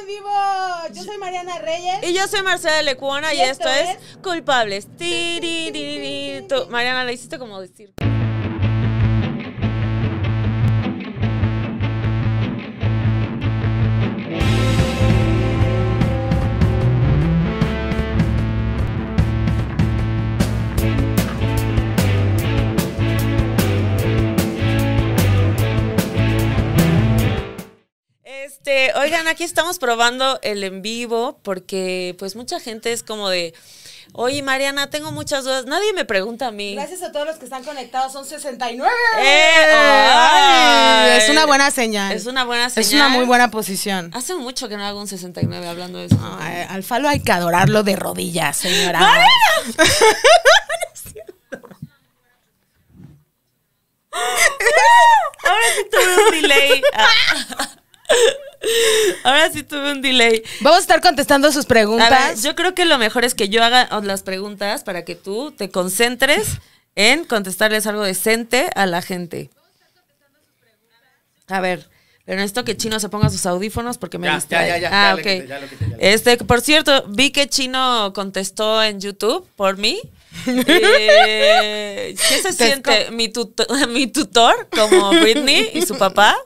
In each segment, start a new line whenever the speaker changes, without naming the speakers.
en vivo. Yo soy Mariana Reyes.
Y yo soy Marcela Lecuona y,
Y
esto,
esto
es Culpables. Tiririri. Tú, Mariana, la hiciste como decir. Este, oigan, aquí estamos probando el en vivo porque pues mucha gente es como de, oye Mariana, tengo muchas dudas. Nadie me pregunta a mí.
Gracias a todos los que están conectados. Son 69.
Eh,
Ay, es una buena señal.
Es una buena señal.
Es una muy buena posición.
Hace mucho que no hago un 69 hablando de eso.
Ay, al falo hay que adorarlo de rodillas, señora.
Ahora sí tuve un delay. Ah. Ahora sí tuve un delay.
Vamos a estar contestando sus
A
preguntas.
ver, yo creo que lo mejor es que yo haga las preguntas para que tú te concentres en contestarles algo decente a la gente. A ver, pero necesito que Chino se ponga sus audífonos porque me
Ya,
distrae.
ya, ya, ya,
ah,
ya
ok.
lo quité, ya lo quité, ya lo quité.
Este, por cierto, vi que Chino contestó en YouTube por mí. Eh, ¿Qué se
Te
siente? Mi, tuto- mi tutor, como Britney y su papá.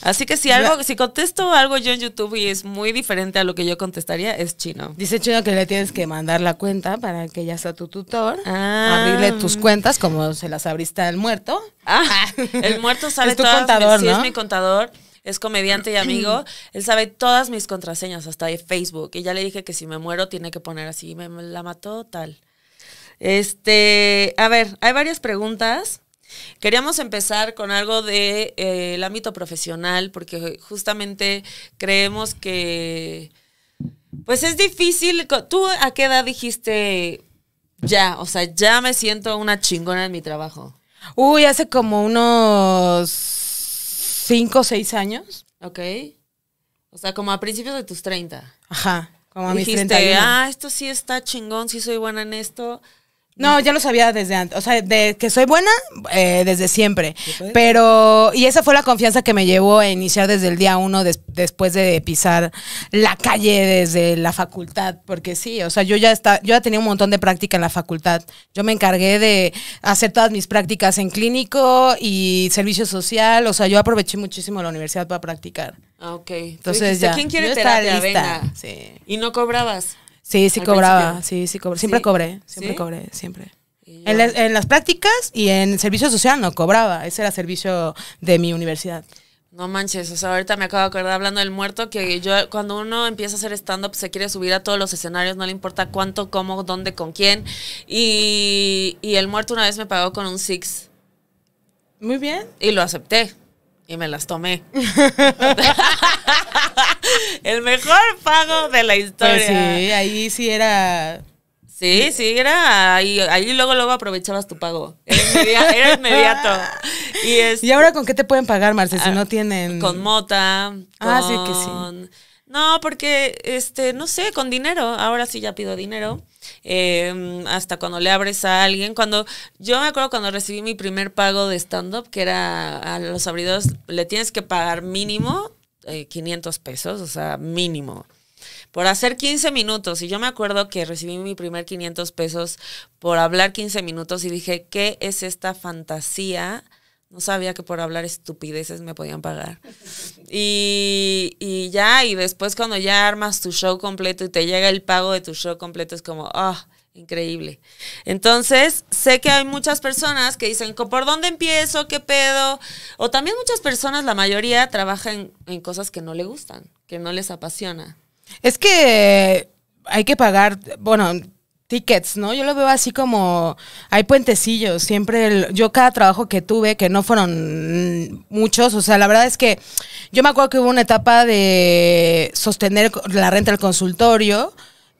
Así que si algo, si contesto algo yo en YouTube y es muy diferente a lo que yo contestaría, es chino.
Dice Chino que le tienes que mandar la cuenta para que ya sea tu tutor.
Ah.
Abrirle tus cuentas como se las abriste al muerto.
Ah, el muerto sabe
Es tu
todas
contador,
mis- sí,
¿no?
es mi contador, es comediante y amigo. Él sabe todas mis contraseñas, hasta de Facebook. Y ya le dije que si me muero tiene que poner así, me, me la mató tal. Este, a ver, hay varias preguntas. Queríamos empezar con algo del de, eh, el ámbito profesional, porque justamente creemos que, pues es difícil. ¿Tú a qué edad dijiste ya? O sea, ya me siento una chingona en mi trabajo.
Uy, hace como unos cinco o seis años.
Ok. O sea, como a principios de tus 30.
Ajá, como a mis
Dijiste,
31.
ah, esto sí está chingón, sí soy buena en esto.
No, ya lo sabía desde antes. O sea, de que soy buena, eh, desde siempre. Pero, y esa fue la confianza que me llevó a iniciar desde el día uno, des- después de pisar la calle desde la facultad. Porque sí, o sea, yo ya, está, yo ya tenía un montón de práctica en la facultad. Yo me encargué de hacer todas mis prácticas en clínico y servicio social. O sea, yo aproveché muchísimo la universidad para practicar.
Ah, ok.
Entonces ya,
¿quién quiere
yo
terapia?
lista,
Venga.
sí.
Y no cobrabas.
Sí, sí cobraba,
principio.
sí, sí cobré. Siempre
¿Sí?
cobré, siempre
¿Sí?
cobré, siempre. La- en las prácticas y en servicio social no cobraba, ese era servicio de mi universidad.
No manches, o sea, ahorita me acabo de acordar hablando del muerto que yo cuando uno empieza a hacer stand-up se quiere subir a todos los escenarios, no le importa cuánto, cómo, dónde, con quién. Y, y el muerto una vez me pagó con un six
Muy bien.
y lo acepté y me las tomé. el mejor pago de la historia.
Pues sí, ahí sí era...
Sí, sí, era ahí, ahí luego luego aprovechabas tu pago. Era, inmedia- era inmediato. Y, es,
¿Y ahora con qué te pueden pagar, Marce, si
Ah,
no tienen...
con mota.
Ah, sí que sí.
No, porque, este, no sé, con dinero. Ahora sí ya pido dinero. Eh, hasta cuando le abres a alguien. Cuando, yo me acuerdo cuando recibí mi primer pago de stand-up, que era a los abridores, le tienes que pagar mínimo eh, 500 pesos, o sea, mínimo. Por hacer 15 minutos. Y yo me acuerdo que recibí mi primer 500 pesos por hablar 15 minutos y dije, ¿qué es esta fantasía? No sabía que por hablar estupideces me podían pagar. Y, y ya, y después cuando ya armas tu show completo y te llega el pago de tu show completo, es como, ah, increíble. Entonces, sé que hay muchas personas que dicen, ¿por dónde empiezo? ¿Qué pedo? O también muchas personas, la mayoría, trabajan en cosas que no le gustan, que no les apasiona.
Es que hay que pagar, bueno, tickets, ¿no? Yo lo veo así como hay puentecillos, siempre yo cada trabajo que tuve, que no fueron muchos, o sea, la verdad es que yo me acuerdo que hubo una etapa de sostener la renta del consultorio,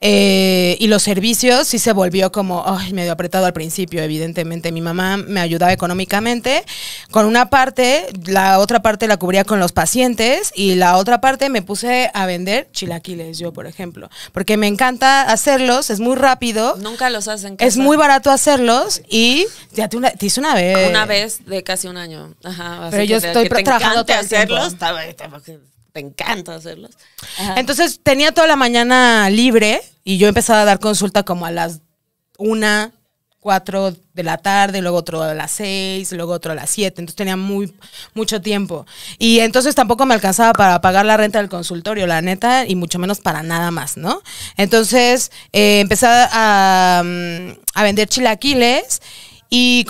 Eh, y los servicios sí se volvió como ay, medio apretado al principio, evidentemente. Mi mamá me ayudaba económicamente con una parte, la otra parte la cubría con los pacientes y la otra parte me puse a vender chilaquiles, yo, por ejemplo. Porque me encanta hacerlos, es muy rápido,
Nunca los hacen.
es muy barato hacerlos y ya te, una, te hice una vez.
Una vez de casi un año. Ajá.
Pero yo estoy
que
trabajando
hacerlos. está. Te encanta hacerlos.
Entonces tenía toda la mañana libre y yo empezaba a dar consulta como a las una, cuatro de la tarde, luego otro a las seis, luego otro a las siete, entonces tenía muy mucho tiempo. Y entonces tampoco me alcanzaba para pagar la renta del consultorio, la neta, y mucho menos para nada más, ¿no? Entonces eh, empecé a, mm, a vender chilaquiles y...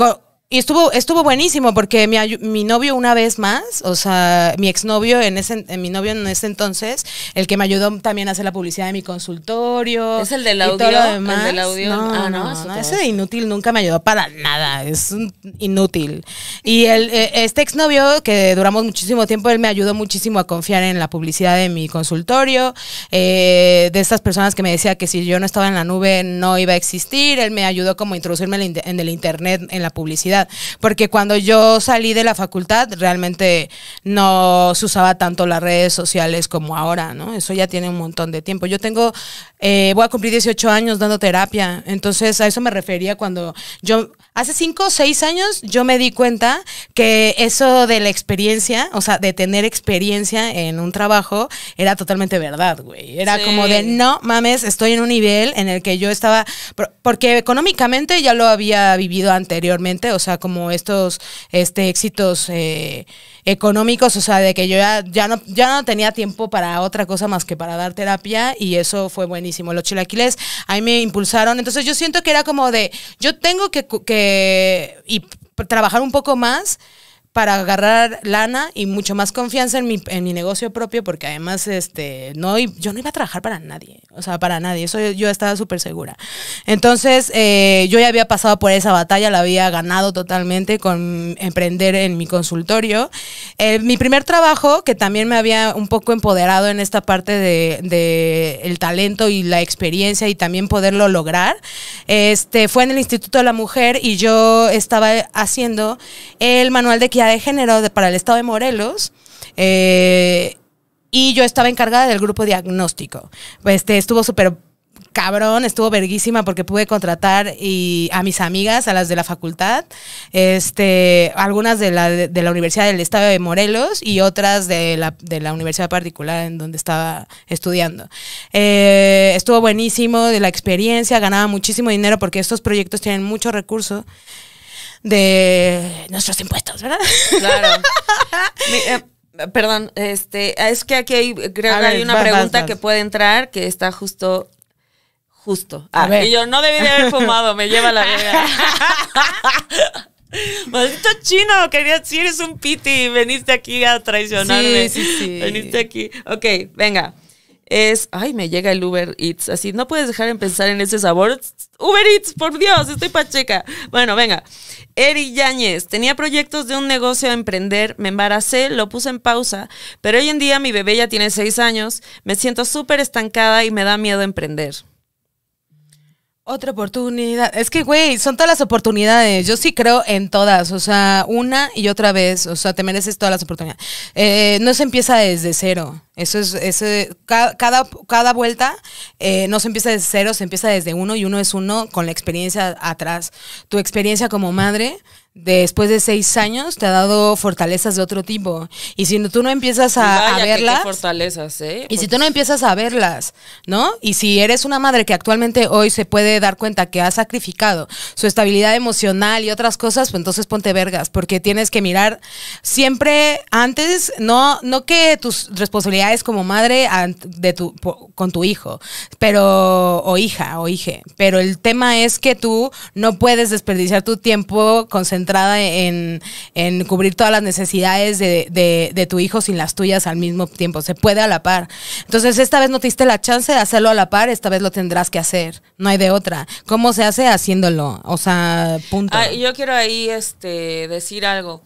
Y estuvo, estuvo buenísimo porque mi, mi, novio una vez más, o sea, mi exnovio en ese, en mi novio en ese entonces, el que me ayudó también a hacer la publicidad de mi consultorio.
¿Es el del audio? ¿El del audio?
No, ah, no, no, ese de inútil nunca me ayudó para nada, es inútil. Y el, e, este exnovio, que duramos muchísimo tiempo, él me ayudó muchísimo a confiar en la publicidad de mi consultorio, eh, de estas personas que me decía que si yo no estaba en la nube no iba a existir, él me ayudó como a introducirme en el internet, en la publicidad porque cuando yo salí de la facultad realmente no se usaba tanto las redes sociales como ahora, ¿no? Eso ya tiene un montón de tiempo. Yo tengo, eh, voy a cumplir 18 años dando terapia, entonces a eso me refería cuando yo Hace cinco o seis años yo me di cuenta que eso de la experiencia, o sea, de tener experiencia en un trabajo, era totalmente verdad, güey. Era como de, no mames, estoy en un nivel en el que yo estaba, porque económicamente ya lo había vivido anteriormente, o sea, como estos este, éxitos eh, económicos, o sea, de que yo ya, ya, no, ya no tenía tiempo para otra cosa más que para dar terapia y eso fue buenísimo. Los chilaquiles ahí me impulsaron, entonces yo siento que era como de, yo tengo que, que y trabajar un poco más para agarrar lana y mucho más confianza en mi, en mi negocio propio, porque además este, no, yo no iba a trabajar para nadie, o sea, para nadie, eso yo, estaba súper segura. Entonces, eh, yo ya había pasado por esa batalla, la había ganado totalmente con emprender en mi consultorio. Eh, mi primer trabajo, que también me había un poco empoderado en esta parte de, de, el talento y la experiencia y también poderlo lograr, este, fue en el Instituto de la Mujer y yo estaba haciendo el manual de de género para el estado de Morelos. Eh, y yo estaba encargada del grupo diagnóstico. Este, estuvo súper cabrón, estuvo verguísima porque pude contratar y a mis amigas, a las de la facultad, este, algunas de la, de, la Universidad del Estado de Morelos y otras de la, de la universidad particular en donde estaba estudiando. Eh, estuvo buenísimo de la experiencia, ganaba muchísimo dinero porque estos proyectos tienen mucho recurso de nuestros impuestos, ¿verdad? Claro.
Eh, perdón, este, es que aquí hay, creo que hay una pregunta que puede entrar que está justo justo. A ver. Y yo no debí de haber fumado, me lleva la vida. Maldito chino, quería, si eres un piti, veniste aquí a traicionarme. Sí, sí, sí. Veniste aquí. Ok, venga es, ay, me llega el Uber Eats, así, no puedes dejar de pensar en ese sabor. Uber Eats, por Dios, estoy pacheca. Bueno, venga. Eri Yáñez, tenía proyectos de un negocio a emprender, me embaracé, lo puse en pausa, pero hoy en día mi bebé ya tiene seis años, me siento súper estancada y me da miedo emprender.
Otra oportunidad. Es que, güey, son todas las oportunidades. Yo sí creo en todas. O sea, una y otra vez. O sea, te mereces todas las oportunidades. Eh, no se empieza desde cero. Eso es, ese, cada, cada vuelta eh, no se empieza desde cero, se empieza desde uno y uno es uno con la experiencia atrás. Tu experiencia como madre después de seis años te ha dado fortalezas de otro tipo. Y si tú no empiezas a, verlas.
fortalezas, ¿eh?
Y si tú no empiezas a verlas, ¿no? Y si eres una madre que actualmente hoy se puede dar cuenta que ha sacrificado su estabilidad emocional y otras cosas, pues entonces ponte vergas, porque tienes que mirar siempre antes, no, no que tus responsabilidades como madre de tu, con tu hijo, pero, o hija, o hije. Pero el tema es que tú no puedes desperdiciar tu tiempo concentrado centrada en, cubrir todas las necesidades de, tu hijo sin las tuyas al mismo tiempo. Se puede a la par. Entonces, esta vez no te diste la chance de hacerlo a la par, esta vez lo tendrás que hacer. No hay de otra. ¿Cómo se hace? Haciéndolo. O sea, punto.
Ah, yo quiero ahí este, decir algo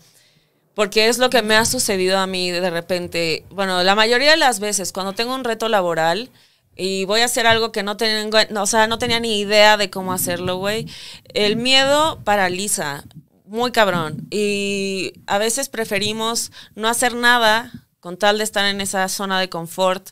porque es lo que me ha sucedido a mí de repente. Bueno, la mayoría de las veces cuando tengo un reto laboral y voy a hacer algo que no tengo, o sea, no tenía ni idea de cómo hacerlo, güey. El miedo paraliza muy cabrón. Y a veces preferimos no hacer nada con tal de estar en esa zona de confort.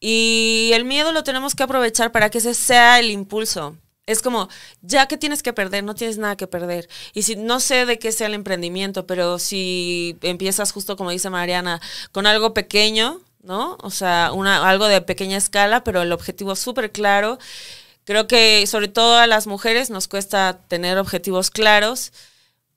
Y el miedo lo tenemos que aprovechar para que ese sea el impulso. Es como, ya que tienes que perder, no tienes nada que perder. Y si no sé de qué sea el emprendimiento, pero si empiezas justo como dice Mariana, con algo pequeño, ¿no? O sea, una, algo de pequeña escala, pero el objetivo súper claro. Creo que sobre todo a las mujeres nos cuesta tener objetivos claros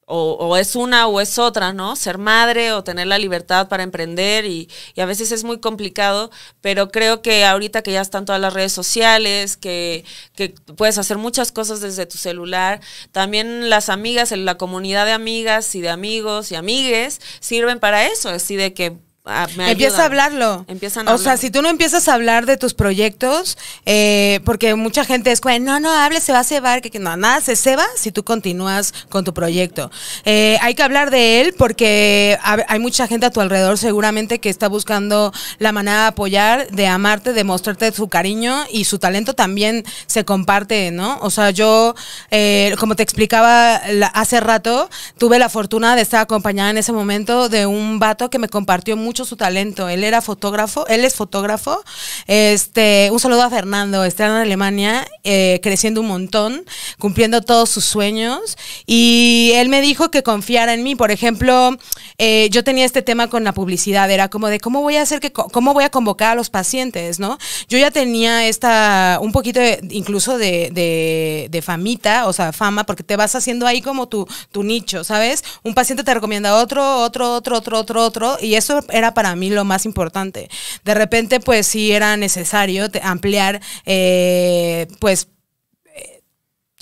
o, es una o es otra, ¿no? Ser madre o tener la libertad para emprender y, a veces es muy complicado, pero creo que ahorita que ya están todas las redes sociales, que, que puedes hacer muchas cosas desde tu celular, también las amigas, la comunidad de amigas y de amigos y amigues sirven para eso, así de que Ah,
Empieza a hablarlo.
Empiezan a
o sea, si tú no empiezas a hablar de tus proyectos, eh, porque mucha gente es, no, no, hable, se va a cebar, que, no, nada se ceba si tú continúas con tu proyecto. Eh, hay que hablar de él porque hay mucha gente a tu alrededor seguramente que está buscando la manera de apoyar, de amarte, de mostrarte su cariño y su talento también se comparte, ¿no? O sea, yo, eh, como te explicaba hace rato, tuve la fortuna de estar acompañada en ese momento de un vato que me compartió mucho su talento. Él era fotógrafo, él es fotógrafo. Este, un saludo a Fernando, está en Alemania, eh, creciendo un montón, cumpliendo todos sus sueños. Y él me dijo que confiara en mí. Por ejemplo, eh, yo tenía este tema con la publicidad, era como de cómo voy a hacer que, cómo voy a convocar a los pacientes, ¿no? Yo ya tenía esta, un poquito incluso de, de, famita, o sea, fama, porque te vas haciendo ahí como tu, tu nicho, ¿sabes? Un paciente te recomienda otro, otro, otro, otro, otro, otro, y eso era para mí lo más importante. De repente, pues sí era necesario ampliar, eh, pues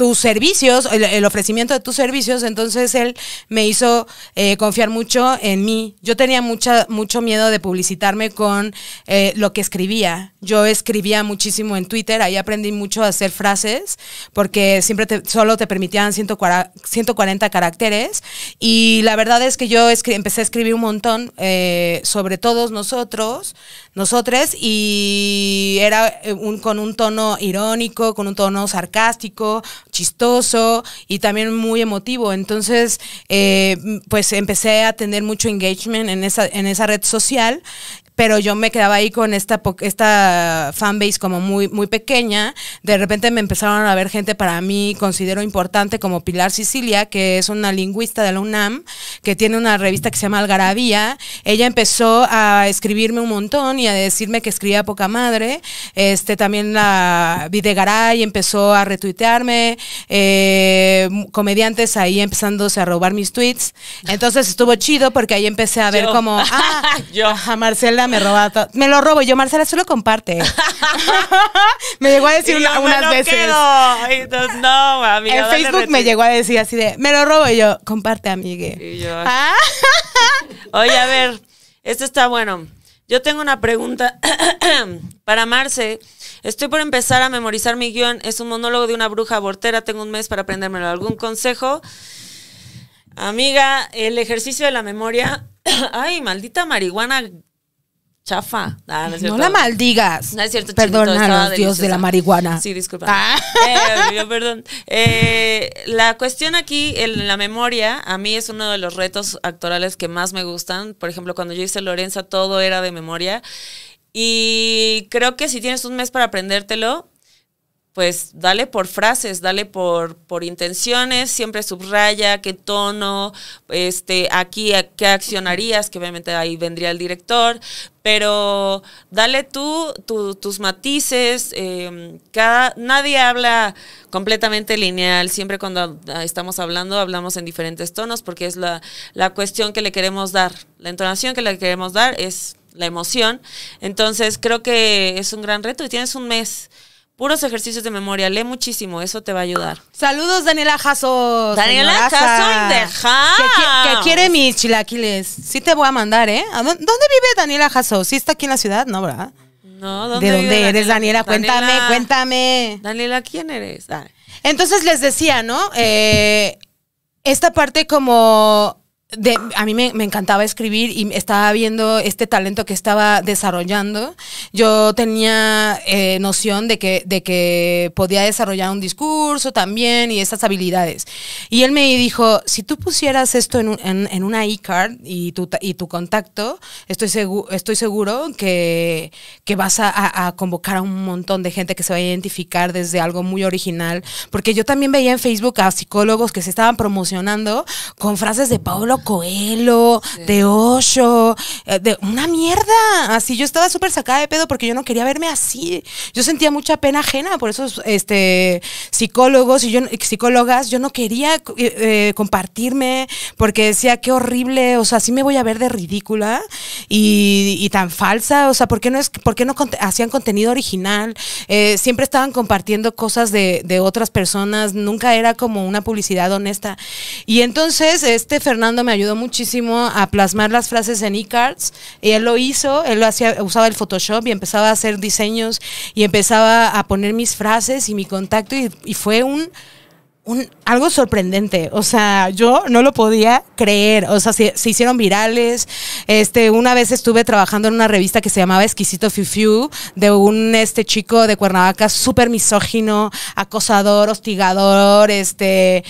tus servicios, el, ofrecimiento de tus servicios, entonces él me hizo eh, confiar mucho en mí. Yo tenía mucha, mucho miedo de publicitarme con eh, lo que escribía. Yo escribía muchísimo en Twitter, ahí aprendí mucho a hacer frases, porque siempre solo te permitían 140, caracteres. Y la verdad es que yo empecé a escribir un montón eh, sobre todos nosotros, nosotros, y era un, con un tono irónico, con un tono sarcástico, chistoso y también muy emotivo. Entonces, eh, pues empecé a tener mucho engagement en esa, en esa red social pero yo me quedaba ahí con esta, esta fanbase como muy, muy pequeña. De repente me empezaron a ver gente para mí, considero importante, como Pilar Sicilia, que es una lingüista de la UNAM, que tiene una revista que se llama Algarabía. Ella empezó a escribirme un montón y a decirme que escribía poca madre. Este, también la Videgaray empezó a retuitearme. Eh, comediantes ahí empezándose a robar mis tweets. Entonces estuvo chido porque ahí empecé a ver como, ah, yo. a Marcela me roba todo. Me lo robo. yo, Marcela, solo comparte. me llegó a decir unas veces.
no,
En Facebook me llegó a decir así de, me lo robo. Y yo, comparte, amigue.
Ah. Oye, a ver, esto está bueno. Yo tengo una pregunta para Marce. Estoy por empezar a memorizar mi guion. Es un monólogo de una bruja abortera. Tengo un mes para aprendérmelo. ¿Algún consejo? Amiga, el ejercicio de la memoria. Ay, maldita marihuana chafa.
Ah, no, la maldigas. No es cierto. Perdona Dios de la marihuana.
Sí, disculpa. Ah. Eh, perdón. Eh, la cuestión aquí, en la memoria, a mí es uno de los retos actorales que más me gustan. Por ejemplo, cuando yo hice Lorenza, todo era de memoria. Y creo que si tienes un mes para aprendértelo, pues dale por frases, dale por, por intenciones, siempre subraya qué tono, este, aquí qué accionarías, que obviamente ahí vendría el director, pero dale tú tus matices, em, cada, nadie habla completamente lineal, siempre cuando estamos hablando hablamos en diferentes tonos porque es la, la cuestión que le queremos dar, la entonación que le queremos dar es la emoción, entonces creo que es un gran reto y tienes un mes Puros ejercicios de memoria, lee muchísimo, eso te va a ayudar.
Saludos, Daniela Jasso.
Daniela Jasso
de que, quiere mis chilaquiles. Sí te voy a mandar, ¿eh? ¿Dónde vive Daniela Jasso? ¿Sí está aquí en la ciudad? No, ¿verdad?
No, ¿dónde
¿De dónde eres, Daniela? Cuéntame, cuéntame.
Daniela, ¿quién eres?
Entonces les decía, ¿no? Eh, esta parte como a mí me, encantaba escribir y estaba viendo este talento que estaba desarrollando. Yo tenía eh, noción de que, de que podía desarrollar un discurso también y esas habilidades. Y él me dijo, si tú pusieras esto en, en, una e-card y tu, y tu contacto, estoy, seguro estoy seguro que, que vas a, a, convocar a un montón de gente que se va a identificar desde algo muy original. Porque yo también veía en Facebook a psicólogos que se estaban promocionando con frases de Pablo Coelho, de Osho, eh, de una mierda. Así yo estaba súper sacada de pedo porque yo no quería verme así. Yo sentía mucha pena ajena por esos este, psicólogos y yo, psicólogas. Yo no quería eh, eh, compartirme porque decía qué horrible, o sea, sí me voy a ver de ridícula y, y tan falsa. O sea, ¿por qué no, es, por qué no hacían contenido original? siempre estaban compartiendo cosas de, de otras personas. Nunca era como una publicidad honesta. Y entonces este Fernando me ayudó muchísimo a plasmar las frases en e-cards él lo hizo, él lo hacía, usaba el Photoshop y empezaba a hacer diseños y empezaba a poner mis frases y mi contacto y fue un un, algo sorprendente. O sea, yo no lo podía creer. O sea, se, hicieron virales. Este, una vez estuve trabajando en una revista que se llamaba Exquisito Fiu de un este chico de Cuernavaca súper misógino, acosador, hostigador. Este,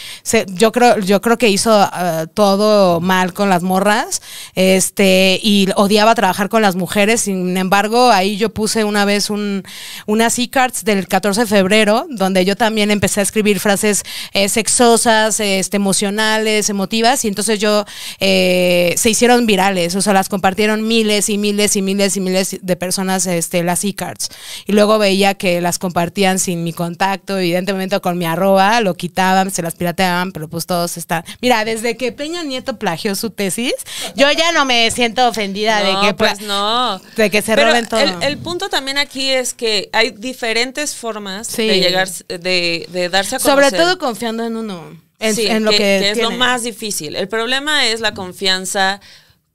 yo creo, yo creo que hizo uh, todo mal con las morras. Este, y odiaba trabajar con las mujeres. Sin embargo, ahí yo puse una vez un, unas e-cards del 14 de febrero, donde yo también empecé a escribir frases eh, sexosas, este, emocionales, emotivas, y entonces yo eh, se hicieron virales, o sea, las compartieron miles y miles y miles y miles de personas este, las e-cards. Y luego veía que las compartían sin mi contacto, evidentemente con mi arroba, lo quitaban, se las pirateaban, pero pues todos están. Mira, desde que Peña Nieto plagió su tesis, yo ya no me siento ofendida de que
pues no.
de que se roben todo.
El, punto también aquí es que hay diferentes formas de llegar, de, de darse a conocer.
Sobre todo con confiando en uno. en lo que,
es lo más difícil. El problema es la confianza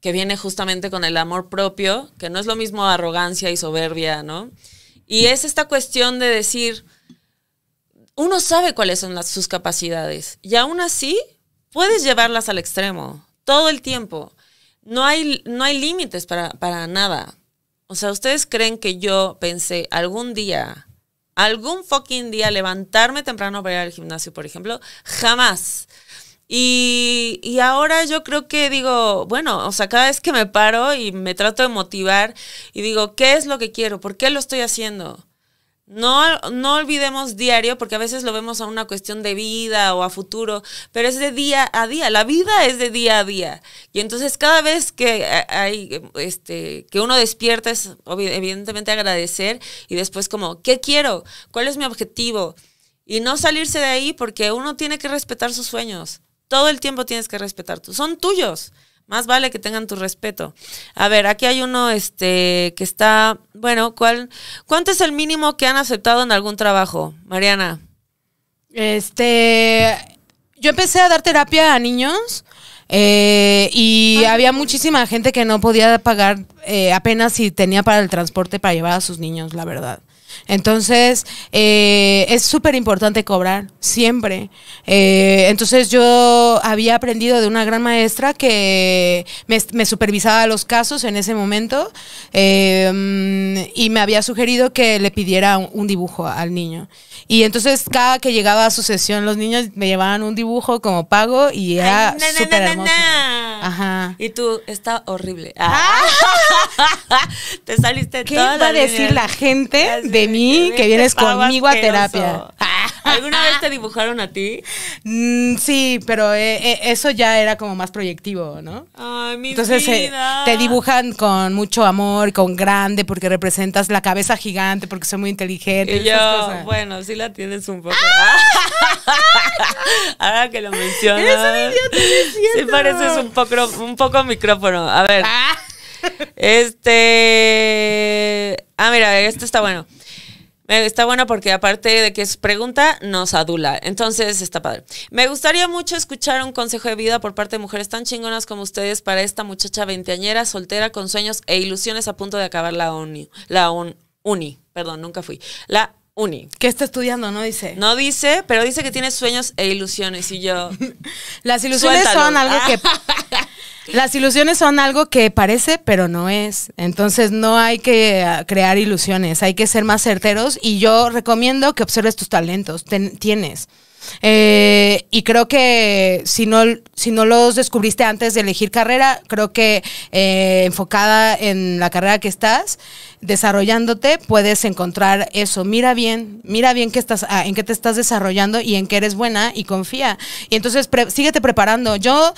que viene justamente con el amor propio, que no es lo mismo arrogancia y soberbia, ¿no? Y es esta cuestión de decir, uno sabe cuáles son las, sus capacidades y aún así puedes llevarlas al extremo todo el tiempo. No hay, no hay límites para, para nada. O sea, ¿ustedes creen que yo pensé algún día algún fucking día levantarme temprano para ir al gimnasio, por ejemplo, jamás. Y, y, ahora yo creo que digo, bueno, o sea, cada vez que me paro y me trato de motivar y digo, ¿qué es lo que quiero? ¿Por qué lo estoy haciendo? No, no olvidemos diario, porque a veces lo vemos a una cuestión de vida o a futuro, pero es de día a día. La vida es de día a día. Y entonces cada vez que hay, este, que uno despierta es evidentemente agradecer y después como, ¿qué quiero? ¿Cuál es mi objetivo? Y no salirse de ahí porque uno tiene que respetar sus sueños. Todo el tiempo tienes que respetar. Son tuyos. Más vale que tengan tu respeto. A ver, aquí hay uno este que está, bueno, ¿cuál cuánto es el mínimo que han aceptado en algún trabajo, Mariana?
Este, yo empecé a dar terapia a niños eh, y había muchísima gente que no podía pagar eh, apenas si tenía para el transporte para llevar a sus niños, la verdad. Entonces, eh, es súper importante cobrar, siempre. Eh, entonces, yo había aprendido de una gran maestra que me, supervisaba los casos en ese momento eh, y me había sugerido que le pidiera un dibujo al niño. Y entonces cada que llegaba a su sesión los niños me llevaban un dibujo como pago y era súper hermoso.
Ajá. Y tú, está horrible. Ah. Te saliste
¿Qué va a decir la gente de mí que vienes conmigo a terapia?
¿Alguna vez te dibujaron a ti?
Mm, sí, pero eh, eh, eso ya era como más proyectivo, ¿no?
Ay, mi
Entonces
eh,
te dibujan con mucho amor, con grande, porque representas la cabeza gigante, porque soy muy inteligente.
Y yo, bueno, sí la tienes un poco. Ahora que lo mencionas.
Eres un
Sí pareces un poco, un poco micrófono. A ver. Ah. Este. Ah, mira, esto está bueno. Está bueno porque aparte de que es pregunta, nos adula. Entonces está padre. Me gustaría mucho escuchar un consejo de vida por parte de mujeres tan chingonas como ustedes para esta muchacha veinteañera, soltera, con sueños e ilusiones a punto de acabar la uni. La uni, perdón, nunca fui. La uni.
¿Qué está estudiando? No dice.
No dice, pero dice que tiene sueños e ilusiones. Y yo.
Las ilusiones son algo que. Las ilusiones son algo que parece, pero no es. Entonces no hay que ah, crear ilusiones, hay que ser más certeros y yo recomiendo que observes tus talentos. tienes. Eh, y creo que si no, si no los descubriste antes de elegir carrera, creo que eh, enfocada en la carrera que estás desarrollándote, puedes encontrar eso. Mira bien, mira bien que estás, ah, en qué te estás desarrollando y en qué eres buena y confía. Y entonces síguete preparando. Yo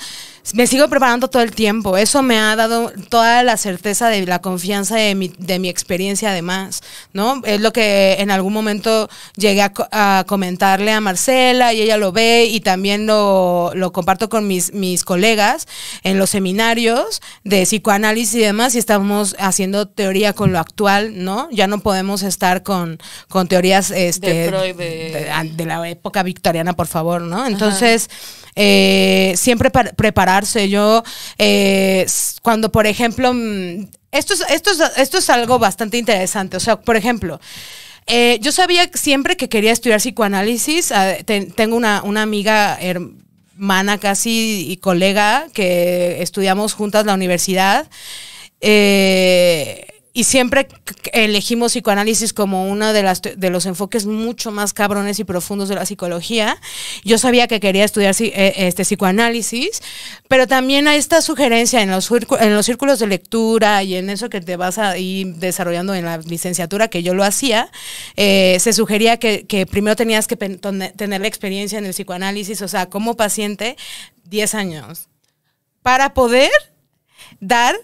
me sigo preparando todo el tiempo. Eso me ha dado toda la certeza de la confianza de mi, de mi experiencia además, ¿no? Es lo que en algún momento llegué a, comentarle a Marcela y ella lo ve y también lo, lo, comparto con mis, mis colegas en los seminarios de psicoanálisis y demás y estamos haciendo teoría con lo actual, ¿no? Ya no podemos estar con, con teorías este, de, la época victoriana, por favor, ¿no? Entonces... Eh, siempre prepararse. Yo, eh, cuando, por ejemplo, mm, esto es, esto, esto es algo bastante interesante. O sea, por ejemplo, eh, yo sabía siempre que quería estudiar psicoanálisis. Ah, tengo una, una amiga hermana casi y colega que estudiamos juntas la universidad. Eh, y siempre elegimos psicoanálisis como uno de, las, de los enfoques mucho más cabrones y profundos de la psicología. Yo sabía que quería estudiar eh, este psicoanálisis, pero también hay esta sugerencia en los, en los círculos de lectura y en eso que te vas a ir desarrollando en la licenciatura, que yo lo hacía, eh, se sugería que, que primero tenías que tener la experiencia en el psicoanálisis, o sea, como paciente, 10 años, para poder dar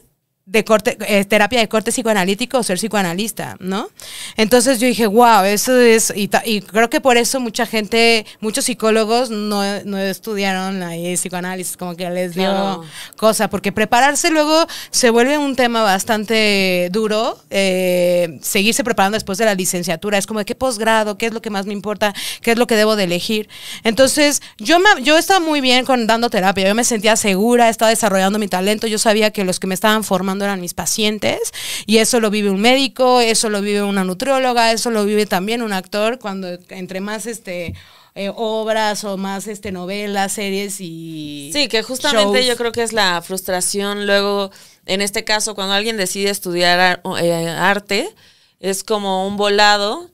de corte, eh, terapia de corte psicoanalítico o ser psicoanalista, ¿no? Entonces yo dije, wow, eso es, y, y creo que por eso mucha gente, muchos psicólogos no, no estudiaron ahí psicoanálisis, como que les dio cosa, porque prepararse luego se vuelve un tema bastante duro, eh, seguirse preparando después de la licenciatura, es como de qué posgrado, qué es lo que más me importa, qué es lo que debo de elegir. Entonces yo, me, yo estaba muy bien con dando terapia, yo me sentía segura, estaba desarrollando mi talento, yo sabía que los que me estaban formando eran mis pacientes y eso lo vive un médico, eso lo vive una nutrióloga, eso lo vive también un actor cuando entre más este eh, obras o más este novelas, series y
Sí, que justamente yo creo que es la frustración. Luego en este caso cuando alguien decide estudiar eh, arte es como un volado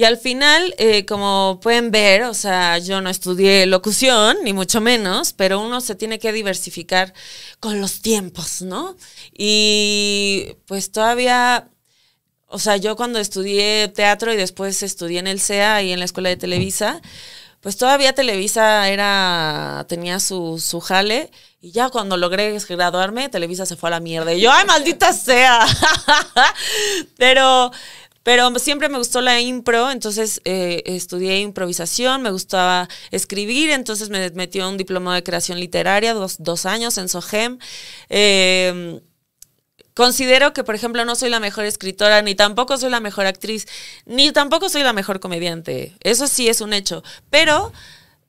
y al final, eh, como pueden ver, o sea, yo no estudié locución, ni mucho menos, pero uno se tiene que diversificar con los tiempos, ¿no? Y pues todavía, o sea, yo cuando estudié teatro y después estudié en el CEA y en la escuela de Televisa, pues todavía Televisa era, tenía su, su jale. Y ya cuando logré graduarme, Televisa se fue a la mierda. Y yo, ¡ay, maldita sea! Pero pero siempre me gustó la impro, entonces eh, estudié improvisación, me gustaba escribir, entonces me metí a un diploma de creación literaria, dos, dos años en SOGEM. Em, considero que, por ejemplo, no soy la mejor escritora, ni tampoco soy la mejor actriz, ni tampoco soy la mejor comediante. Eso sí es un hecho. Pero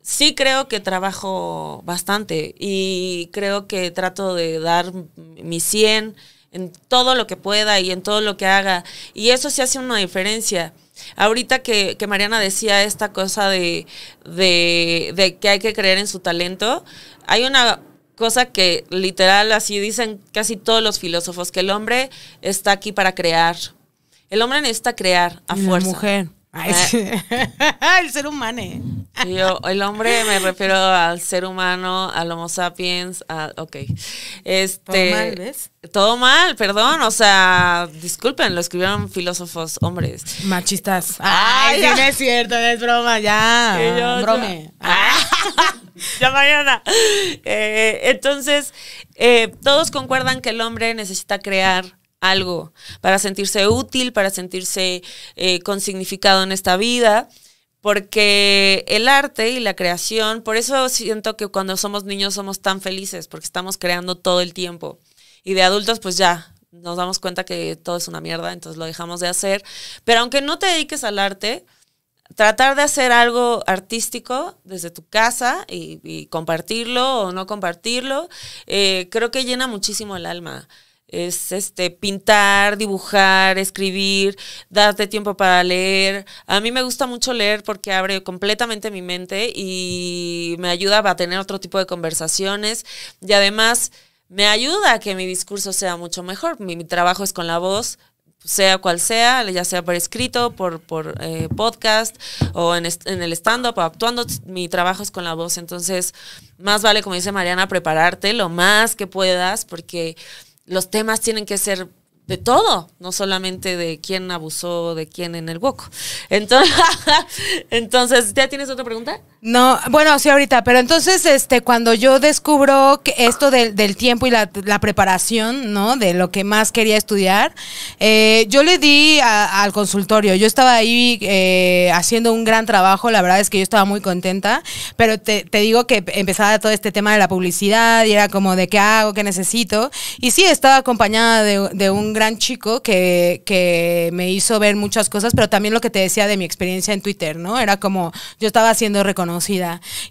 sí creo que trabajo bastante y creo que trato de dar mi 100 en todo lo que pueda y en todo lo que haga. Y eso sí hace una diferencia. Ahorita que, Mariana decía esta cosa de, de, que hay que creer en su talento, hay una cosa que literal así dicen casi todos los filósofos, que el hombre está aquí para crear. El hombre necesita crear a fuerza.
mujer. Ay, ah. el ser humano.
Yo, el hombre me refiero al ser humano, al Homo sapiens, a, ok. Este, todo mal, ¿ves? Todo mal, perdón, o sea, disculpen, lo escribieron filósofos hombres.
Machistas. Ay, no es cierto, es broma, ya. Yo, brome.
ya mañana. Eh, entonces, eh, todos concuerdan que el hombre necesita crear algo, para sentirse útil, para sentirse eh, con significado en esta vida, porque el arte y la creación, por eso siento que cuando somos niños somos tan felices, porque estamos creando todo el tiempo. Y de adultos, pues ya, nos damos cuenta que todo es una mierda, entonces lo dejamos de hacer. Pero aunque no te dediques al arte, tratar de hacer algo artístico desde tu casa y, compartirlo o no compartirlo, eh, creo que llena muchísimo el alma es este pintar, dibujar, escribir, darte tiempo para leer. A mí me gusta mucho leer porque abre completamente mi mente y me ayuda a tener otro tipo de conversaciones y además me ayuda a que mi discurso sea mucho mejor. Mi, trabajo es con la voz, sea cual sea, ya sea por escrito, por, por eh, podcast o en, en el stand-up o actuando, mi trabajo es con la voz. Entonces, más vale, como dice Mariana, prepararte lo más que puedas porque los temas tienen que ser de todo, no solamente de quién abusó de quién en el hueco. Entonces, entonces, ¿ya tienes otra pregunta?
No, bueno, sí, ahorita, pero entonces, este, cuando yo descubro esto del, del tiempo y la, la, preparación, ¿no? De lo que más quería estudiar, eh, yo le di al consultorio. Yo estaba ahí eh, haciendo un gran trabajo, la verdad es que yo estaba muy contenta, pero te, te, digo que empezaba todo este tema de la publicidad y era como de qué hago, qué necesito. Y sí, estaba acompañada de, de un gran chico que, que me hizo ver muchas cosas, pero también lo que te decía de mi experiencia en Twitter, ¿no? Era como yo estaba haciendo reconocimiento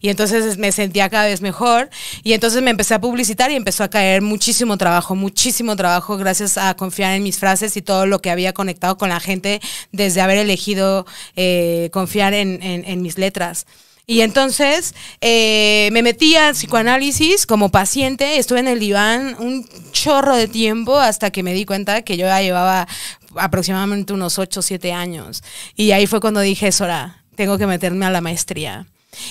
y entonces me sentía cada vez mejor y entonces me empecé a publicitar y empezó a caer muchísimo trabajo, muchísimo trabajo gracias a confiar en mis frases y todo lo que había conectado con la gente desde haber elegido eh, confiar en, en, mis letras. Y entonces eh, me metí a psicoanálisis como paciente, estuve en el diván un chorro de tiempo hasta que me di cuenta que yo ya llevaba aproximadamente unos 8 o 7 años. Y ahí fue cuando dije, Sora, tengo que meterme a la maestría.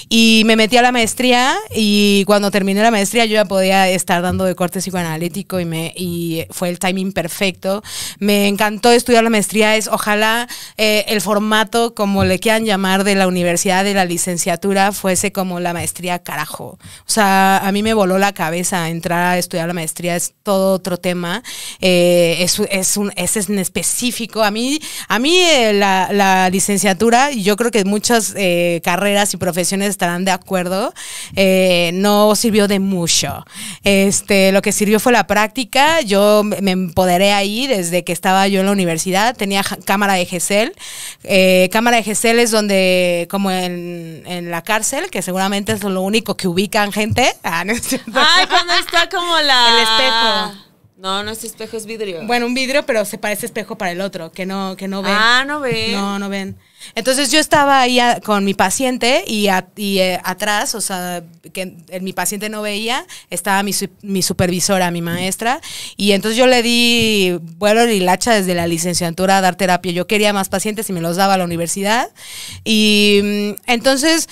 Y me metí a la maestría y cuando terminé la maestría yo ya podía estar dando de corte psicoanalítico y, me, y fue el timing perfecto. Me encantó estudiar la maestría, es ojalá eh, el formato, como le quieran llamar, de la universidad, de la licenciatura, fuese como la maestría carajo. O sea, a mí me voló la cabeza entrar a estudiar la maestría, es todo otro tema. Eh, es, es, un, es en específico. A mí, a mí eh, la, la, licenciatura, yo creo que muchas eh, carreras y profesiones estarán de acuerdo, eh, no sirvió de mucho. Este, lo que sirvió fue la práctica. Yo me empoderé ahí desde que estaba yo en la universidad. Tenía cámara de GESEL. Eh, cámara de GESEL es donde, como en, en, la cárcel, que seguramente es lo único que ubican gente.
Ah, no Ay, cuando está como la...
El espejo.
No, no es espejo, es vidrio.
Bueno, un vidrio, pero se parece espejo para el otro, que no, que no ven.
Ah, no ven.
No, no ven. Entonces yo estaba ahí con mi paciente y, eh, atrás, o sea, que mi paciente no veía, estaba mi, mi, supervisora, mi maestra, y entonces yo le di vuelo y lacha desde la licenciatura a dar terapia. Yo quería más pacientes y me los daba a la universidad. Y mm, entonces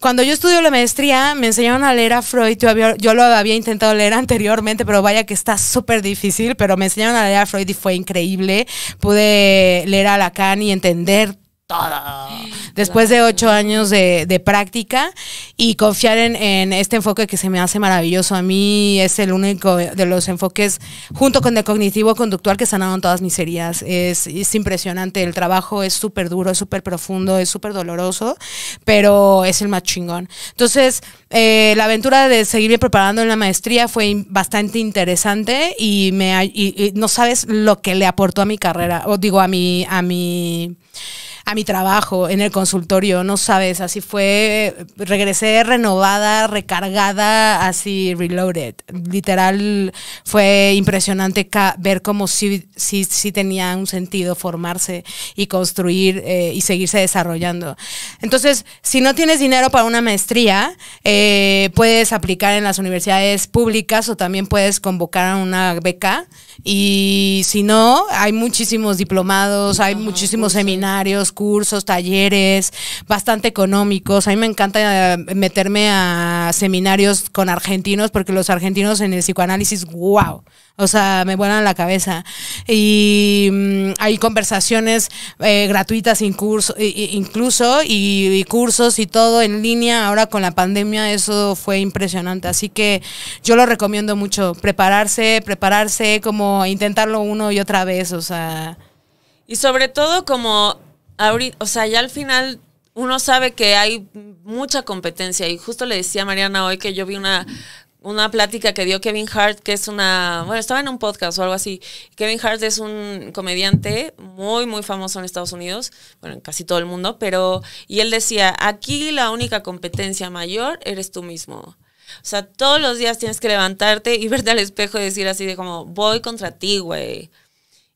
cuando yo estudio la maestría, me enseñaron a leer a Freud. Yo, yo lo había intentado leer anteriormente, pero vaya que está súper difícil. Pero me enseñaron a leer a Freud y fue increíble. Pude leer a Lacan y entender todo. Después de ocho años de, de práctica y confiar en, en, este enfoque que se me hace maravilloso. A mí es el único de los enfoques, junto con el cognitivo conductual, que sanaron todas mis heridas. Es, es impresionante. El trabajo es súper duro, es súper profundo, es súper doloroso, pero es el más chingón. Entonces, eh, la aventura de seguirme preparando en la maestría fue bastante interesante y, me, y, no sabes lo que le aportó a mi carrera, o digo, a mi, a mi a mi trabajo en el consultorio, no sabes, así fue, regresé renovada, recargada, así reloaded. Literal fue impresionante ver cómo sí, sí, sí tenía un sentido formarse y construir eh, y seguirse desarrollando. Entonces, si no tienes dinero para una maestría, eh, puedes aplicar en las universidades públicas o también puedes convocar a una beca. Y si no, hay muchísimos diplomados, hay muchísimos seminarios, cursos, talleres, bastante económicos. A mí me encanta eh, meterme a seminarios con argentinos porque los argentinos en el psicoanálisis, wow. O sea, me vuelan la cabeza. Y mm, hay conversaciones eh, gratuitas incluso, y, cursos y todo en línea. Ahora con la pandemia eso fue impresionante. Así que yo lo recomiendo mucho. Prepararse, prepararse, como intentarlo uno y otra vez. O sea.
Y sobre todo como ahorita, o sea, ya al final uno sabe que hay mucha competencia. Y justo le decía a Mariana hoy que yo vi una una plática que dio Kevin Hart, que es una, bueno, estaba en un podcast o algo así. Kevin Hart es un comediante muy, muy famoso en Estados Unidos, bueno, en casi todo el mundo, pero, y él decía, aquí la única competencia mayor eres tú mismo. O sea, todos los días tienes que levantarte y verte al espejo y decir así de como, voy contra ti, güey.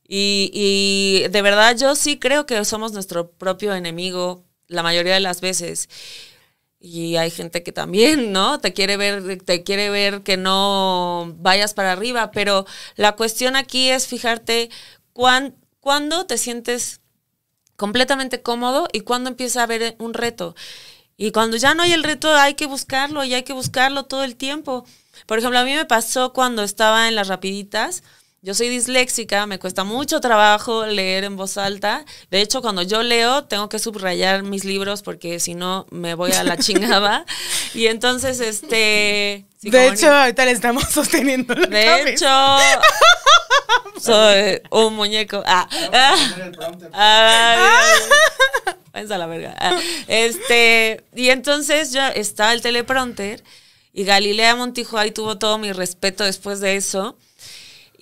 Y, y de verdad yo sí creo que somos nuestro propio enemigo la mayoría de las veces y hay gente que también, ¿no? Te quiere ver, te quiere ver que no vayas para arriba, pero la cuestión aquí es fijarte cuán, cuándo te sientes completamente cómodo y cuándo empieza a haber un reto. Y cuando ya no hay el reto, hay que buscarlo y hay que buscarlo todo el tiempo. Por ejemplo, a mí me pasó cuando estaba en las rapiditas, Yo soy disléxica, me cuesta mucho trabajo leer en voz alta. De hecho, cuando yo leo, tengo que subrayar mis libros porque si no me voy a la chingada. y entonces, este...
de hecho, ahorita le estamos sosteniendo. La
de hecho, soy un muñeco. Ah, ah, a la verga. Ah, este, y entonces ya está el teleprompter y Galilea Montijo ahí tuvo todo mi respeto después de eso.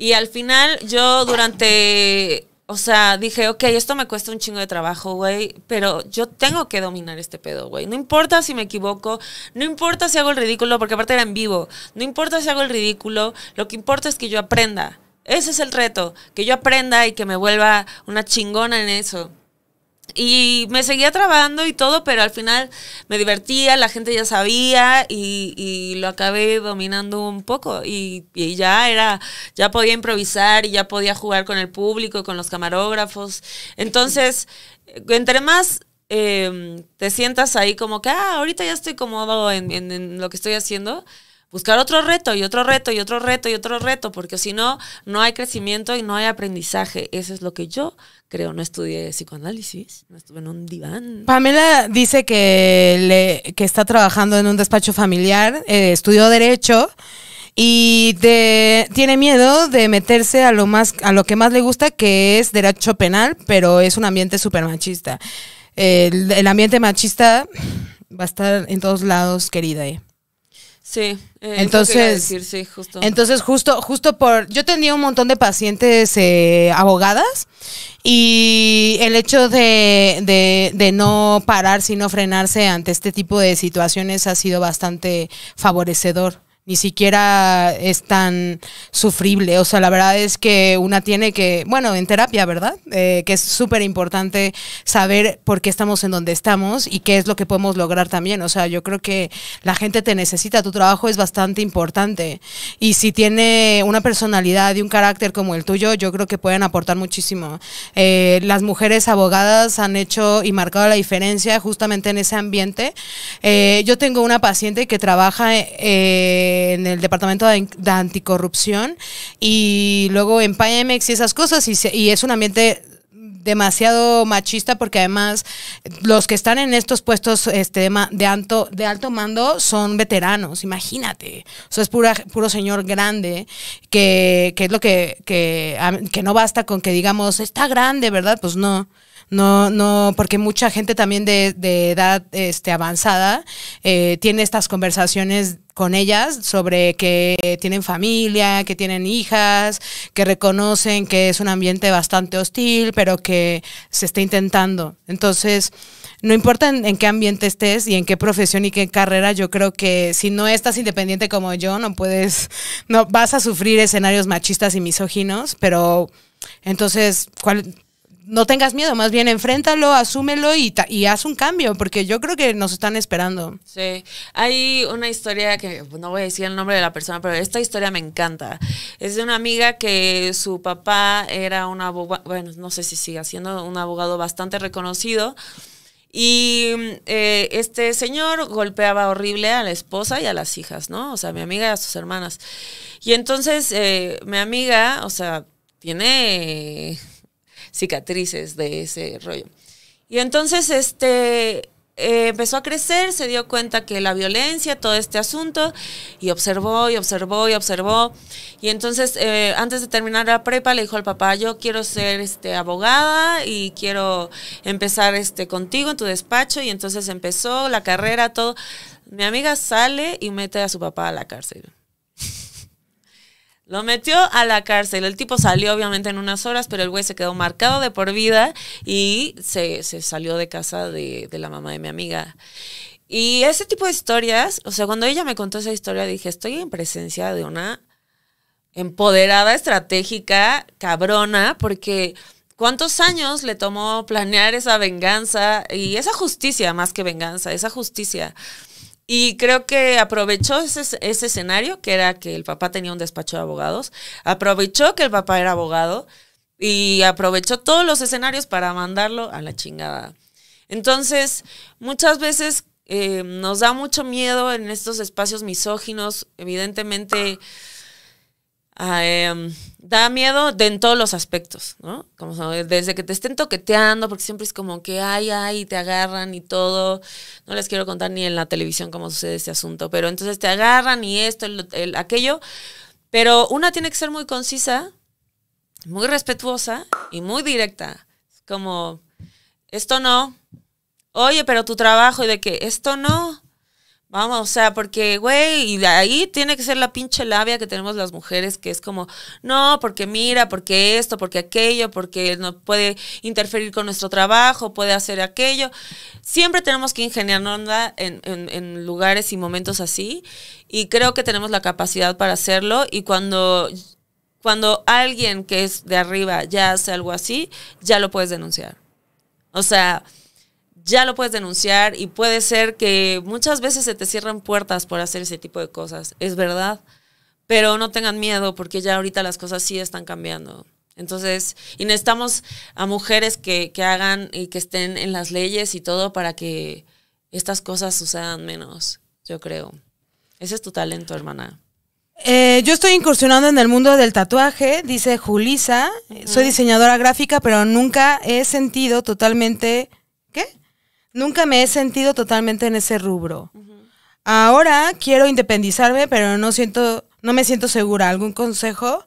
Y al final yo durante, o sea, dije, ok, esto me cuesta un chingo de trabajo, güey, pero yo tengo que dominar este pedo, güey. No importa si me equivoco, no importa si hago el ridículo, porque aparte era en vivo, no importa si hago el ridículo, lo que importa es que yo aprenda. Ese es el reto, que yo aprenda y que me vuelva una chingona en eso. Y me seguía trabajando y todo, pero al final me divertía, la gente ya sabía y, lo acabé dominando un poco. Y, ya era, ya podía improvisar y ya podía jugar con el público, con los camarógrafos. Entonces, entre más em, te sientas ahí como que, ah, ahorita ya estoy cómodo en lo que estoy haciendo, buscar otro reto y otro reto y otro reto y otro reto, porque si no, no hay crecimiento y no hay aprendizaje. Eso es lo que yo creo. No estudié psicoanálisis, no estuve en un diván.
Pamela dice que, le, que está trabajando en un despacho familiar, eh, estudió Derecho y tiene miedo de meterse a lo más a lo que más le gusta que es derecho penal pero es un ambiente súper machista el, ambiente machista va a estar en todos lados querida eh.
Sí,
eh, entonces,
sí, justo.
entonces justo, justo por, yo tenía un montón de pacientes eh, abogadas y el hecho de, de, de, no parar, sino frenarse ante este tipo de situaciones ha sido bastante favorecedor ni siquiera es tan sufrible. O sea, la verdad es que una tiene que, bueno, en terapia, ¿verdad? Eh, que es súper importante saber por qué estamos en donde estamos y qué es lo que podemos lograr también. O sea, yo creo que la gente te necesita, tu trabajo es bastante importante. Y si tiene una personalidad y un carácter como el tuyo, yo creo que pueden aportar muchísimo. Eh, las mujeres abogadas han hecho y marcado la diferencia justamente en ese ambiente. Eh, yo tengo una paciente que trabaja en el departamento de, anticorrupción y luego en Paemex y esas cosas y, y es un ambiente demasiado machista porque además los que están en estos puestos este, de, alto, de alto mando son veteranos, imagínate. O sea, es pura, puro señor grande que, que es lo que, que, que no basta con que digamos, está grande, ¿verdad? Pues no. No, no, porque mucha gente también de, edad este, avanzada eh, tiene estas conversaciones con ellas sobre que tienen familia, que tienen hijas, que reconocen que es un ambiente bastante hostil, pero que se está intentando. Entonces, no importa en, qué ambiente estés y en qué profesión y qué carrera, yo creo que si no estás independiente como yo, no puedes, no vas a sufrir escenarios machistas y misóginos, pero entonces, ¿cuál? No tengas miedo, más bien enfréntalo, asúmelo y, y haz un cambio, porque yo creo que nos están esperando.
Sí, hay una historia que no voy a decir el nombre de la persona, pero esta historia me encanta. Es de una amiga que su papá era un abogado, bueno, no sé si sigue siendo un abogado bastante reconocido. Y eh, este señor golpeaba horrible a la esposa y a las hijas, ¿no? O sea, mi amiga y a sus hermanas. Y entonces eh, mi amiga, o sea, tiene cicatrices de ese rollo. Y entonces, este, eh, empezó a crecer, se dio cuenta que la violencia, todo este asunto, y observó y observó y observó. Y entonces, eh, antes de terminar la prepa, le dijo al papá, yo quiero ser este, abogada y quiero empezar este, contigo en tu despacho. Y entonces empezó la carrera, todo. Mi amiga sale y mete a su papá a la cárcel. Lo metió a la cárcel. El tipo salió obviamente en unas horas, pero el güey se quedó marcado de por vida y se, salió de casa de, de, la mamá de mi amiga. Y ese tipo de historias, o sea, cuando ella me contó esa historia, dije, estoy en presencia de una empoderada estratégica cabrona, porque ¿cuántos años le tomó planear esa venganza y esa justicia, más que venganza, esa justicia? Y creo que aprovechó ese, ese, escenario, que era que el papá tenía un despacho de abogados, aprovechó que el papá era abogado y aprovechó todos los escenarios para mandarlo a la chingada. Entonces, muchas veces eh, nos da mucho miedo en estos espacios misóginos, evidentemente ah, em, da miedo de en todos los aspectos, ¿no? Como desde que te estén toqueteando, porque siempre es como que ay, ay, te agarran y todo. No les quiero contar ni en la televisión cómo sucede este asunto, pero entonces te agarran y esto, el, aquello. Pero una tiene que ser muy concisa, muy respetuosa y muy directa. Como, esto no. Oye, pero tu trabajo y de que esto no. Vamos, o sea, porque, güey, y de ahí tiene que ser la pinche labia que tenemos las mujeres, que es como, no, porque mira, porque esto, porque aquello, porque no puede interferir con nuestro trabajo, puede hacer aquello. Siempre tenemos que ingeniarnos en, en, en lugares y momentos así, y creo que tenemos la capacidad para hacerlo, y cuando, cuando alguien que es de arriba ya hace algo así, ya lo puedes denunciar. O sea, ya lo puedes denunciar y puede ser que muchas veces se te cierran puertas por hacer ese tipo de cosas, es verdad, pero no tengan miedo porque ya ahorita las cosas sí están cambiando. Entonces, y necesitamos a mujeres que, que hagan y que estén en las leyes y todo para que estas cosas sucedan menos, yo creo. Ese es tu talento, hermana.
Eh, yo estoy incursionando en el mundo del tatuaje, dice Julisa. Soy diseñadora gráfica, pero nunca he sentido totalmente. ¿Qué? Nunca me he sentido totalmente en ese rubro. Ahora quiero independizarme, pero no siento, no me siento segura. ¿Algún consejo?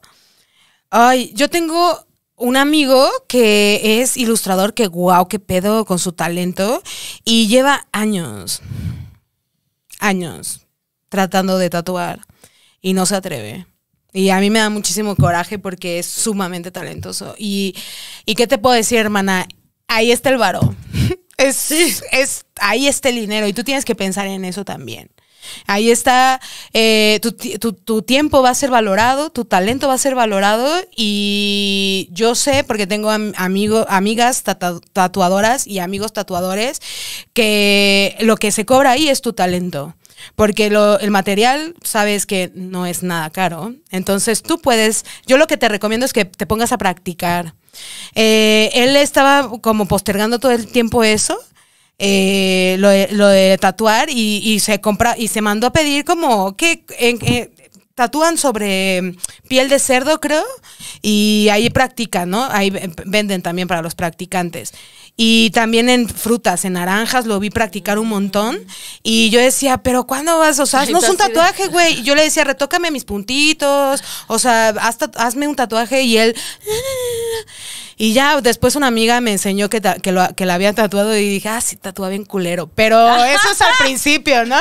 Ay, yo tengo un amigo que es ilustrador, que guau, qué pedo con su talento. Y lleva años, años, tratando de tatuar. Y no se atreve. Y a mí me da muchísimo coraje porque es sumamente talentoso. Y, y ¿qué te puedo decir, hermana? Ahí está el varo. Es, es, ahí está el dinero y tú tienes que pensar en eso también. Ahí está, eh, tu, tiempo va a ser valorado, tu talento va a ser valorado y yo sé, porque tengo amigo, amigas tatuadoras y amigos tatuadores, que lo que se cobra ahí es tu talento. Porque lo, el material, sabes que no es nada caro. Entonces tú puedes, yo lo que te recomiendo es que te pongas a practicar eh, él estaba como postergando todo el tiempo eso. Eh, lo, de, tatuar y, se compra y se mandó a pedir como que tatúan sobre piel de cerdo creo y ahí practican no ahí venden también para los practicantes y también en frutas, en naranjas, lo vi practicar un montón. Y yo decía, pero ¿cuándo vas? O sea, no es un tatuaje, güey. Y yo le decía, retócame mis puntitos, o sea, hazme un tatuaje. Y él... Y ya después una amiga me enseñó que, que, lo, que la había tatuado y dije, ah, sí, tatúa bien culero. Pero eso es al principio, ¿no?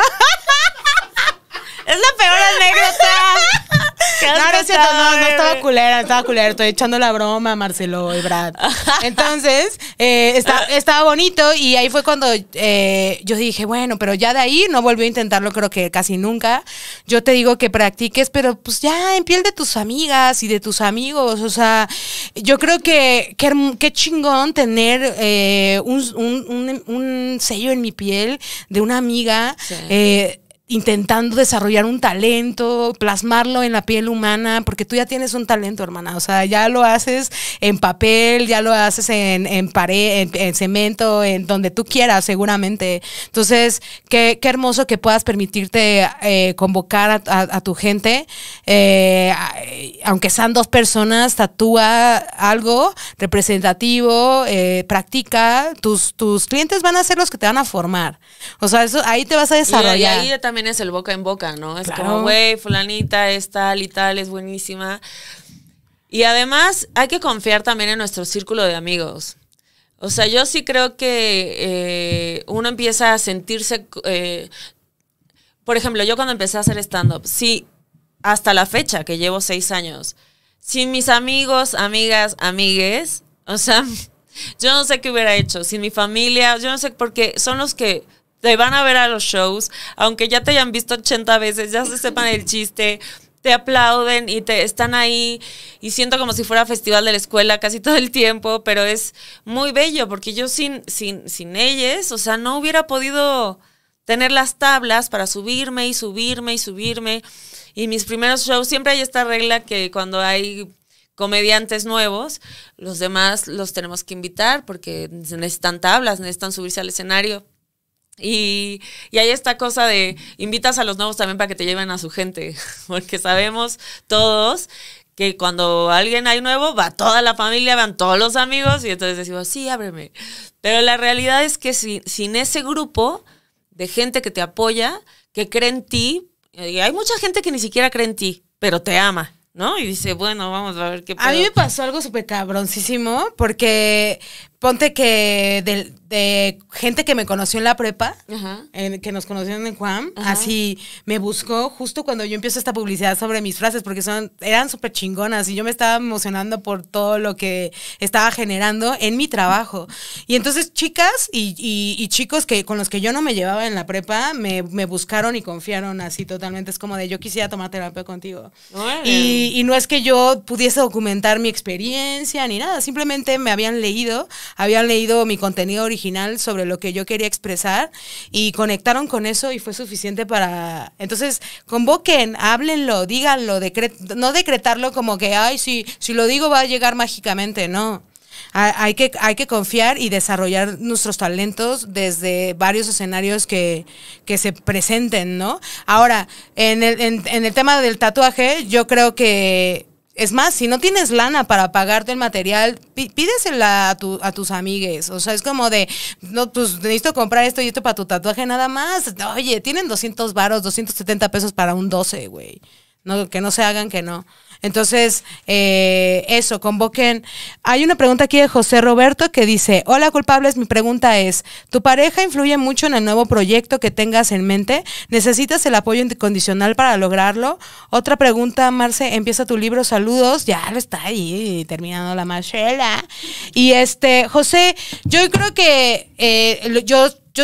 Es la peor anécdota.
no, no es cierto, no, no estaba culera, estaba culera. Estoy echando la broma, Marcelo y Brad. Entonces, eh, estaba bonito y ahí fue cuando eh, yo dije, bueno, pero ya de ahí no volvió a intentarlo, creo que casi nunca. Yo te digo que practiques, pero pues ya en piel de tus amigas y de tus amigos. O sea, yo creo que qué chingón tener eh, un, sello en mi piel de una amiga intentando desarrollar un talento, plasmarlo en la piel humana, porque tú ya tienes un talento, hermana. O sea, ya lo haces en papel, ya lo haces en, en pared, en, cemento, en donde tú quieras, seguramente. Entonces, qué, qué hermoso que puedas permitirte eh, convocar a, tu gente, eh, aunque sean dos personas, tatúa algo representativo, eh, practica, tus, tus clientes van a ser los que te van a formar. O sea, eso, ahí te vas a desarrollar
también es el boca en boca, ¿no? Es como, güey, fulanita es tal y tal, es buenísima. Y además hay que confiar también en nuestro círculo de amigos. O sea, yo sí creo que eh, uno empieza a sentirse... Eh, por ejemplo, yo cuando empecé a hacer stand-up, sí, hasta la fecha, que llevo seis años, sin mis amigos, amigas, amigues, o sea, yo no sé qué hubiera hecho. Sin mi familia, yo no sé, porque son los que te van a ver a los shows, aunque ya te hayan visto 80 veces, ya se sepan el chiste, te aplauden y te están ahí y siento como si fuera festival de la escuela casi todo el tiempo, pero es muy bello porque yo sin, sin, sin ellas, o sea, no hubiera podido tener las tablas para subirme y subirme y subirme. Y mis primeros shows siempre hay esta regla que cuando hay comediantes nuevos, los demás los tenemos que invitar porque necesitan tablas, necesitan subirse al escenario. Y, y hay esta cosa de invitas a los nuevos también para que te lleven a su gente, porque sabemos todos que cuando alguien hay nuevo, va toda la familia, van todos los amigos y entonces decimos, sí, ábreme. Pero la realidad es que sin ese grupo de gente que te apoya, que cree en ti, y hay mucha gente que ni siquiera cree en ti, pero te ama. ¿no? Y dice, bueno, vamos a ver qué
A mí me pasó algo súper cabroncísimo, porque ponte que de, de, gente que me conoció en la prepa, que nos conocieron en Juan, así me buscó justo cuando yo empiezo esta publicidad sobre mis frases, porque son, eran súper chingonas y yo me estaba emocionando por todo lo que estaba generando en mi trabajo. Y entonces chicas y, y, chicos que con los que yo no me llevaba en la prepa, me, me, buscaron y confiaron así totalmente. Es como de yo quisiera tomar terapia contigo. Y, y no es que yo pudiese documentar mi experiencia ni nada, simplemente me habían leído habían leído mi contenido original sobre lo que yo quería expresar y conectaron con eso y fue suficiente para... Entonces, convoquen, háblenlo, díganlo, no decretarlo como que, ay, si, si lo digo va a llegar mágicamente, no. Hay que, hay que confiar y desarrollar nuestros talentos desde varios escenarios que, que se presenten, ¿no? Ahora, en el, en el tema del tatuaje, yo creo que es más, si no tienes lana para pagarte el material, pídesela a, tu, a tus amigues. O sea, es como de, no, pues necesito comprar esto y esto para tu tatuaje nada más. Oye, tienen 200 varos, 270 pesos para un 12, güey. No, que no se hagan que no. Entonces, eh, eso, convoquen. Hay una pregunta aquí de José Roberto que dice, hola culpables, mi pregunta es, ¿tu pareja influye mucho en el nuevo proyecto que tengas en mente? ¿Necesitas el apoyo incondicional para lograrlo? Otra pregunta, Marce, empieza tu libro, saludos, ya está ahí, terminando la marchela. Y este, José, yo creo que eh, yo, yo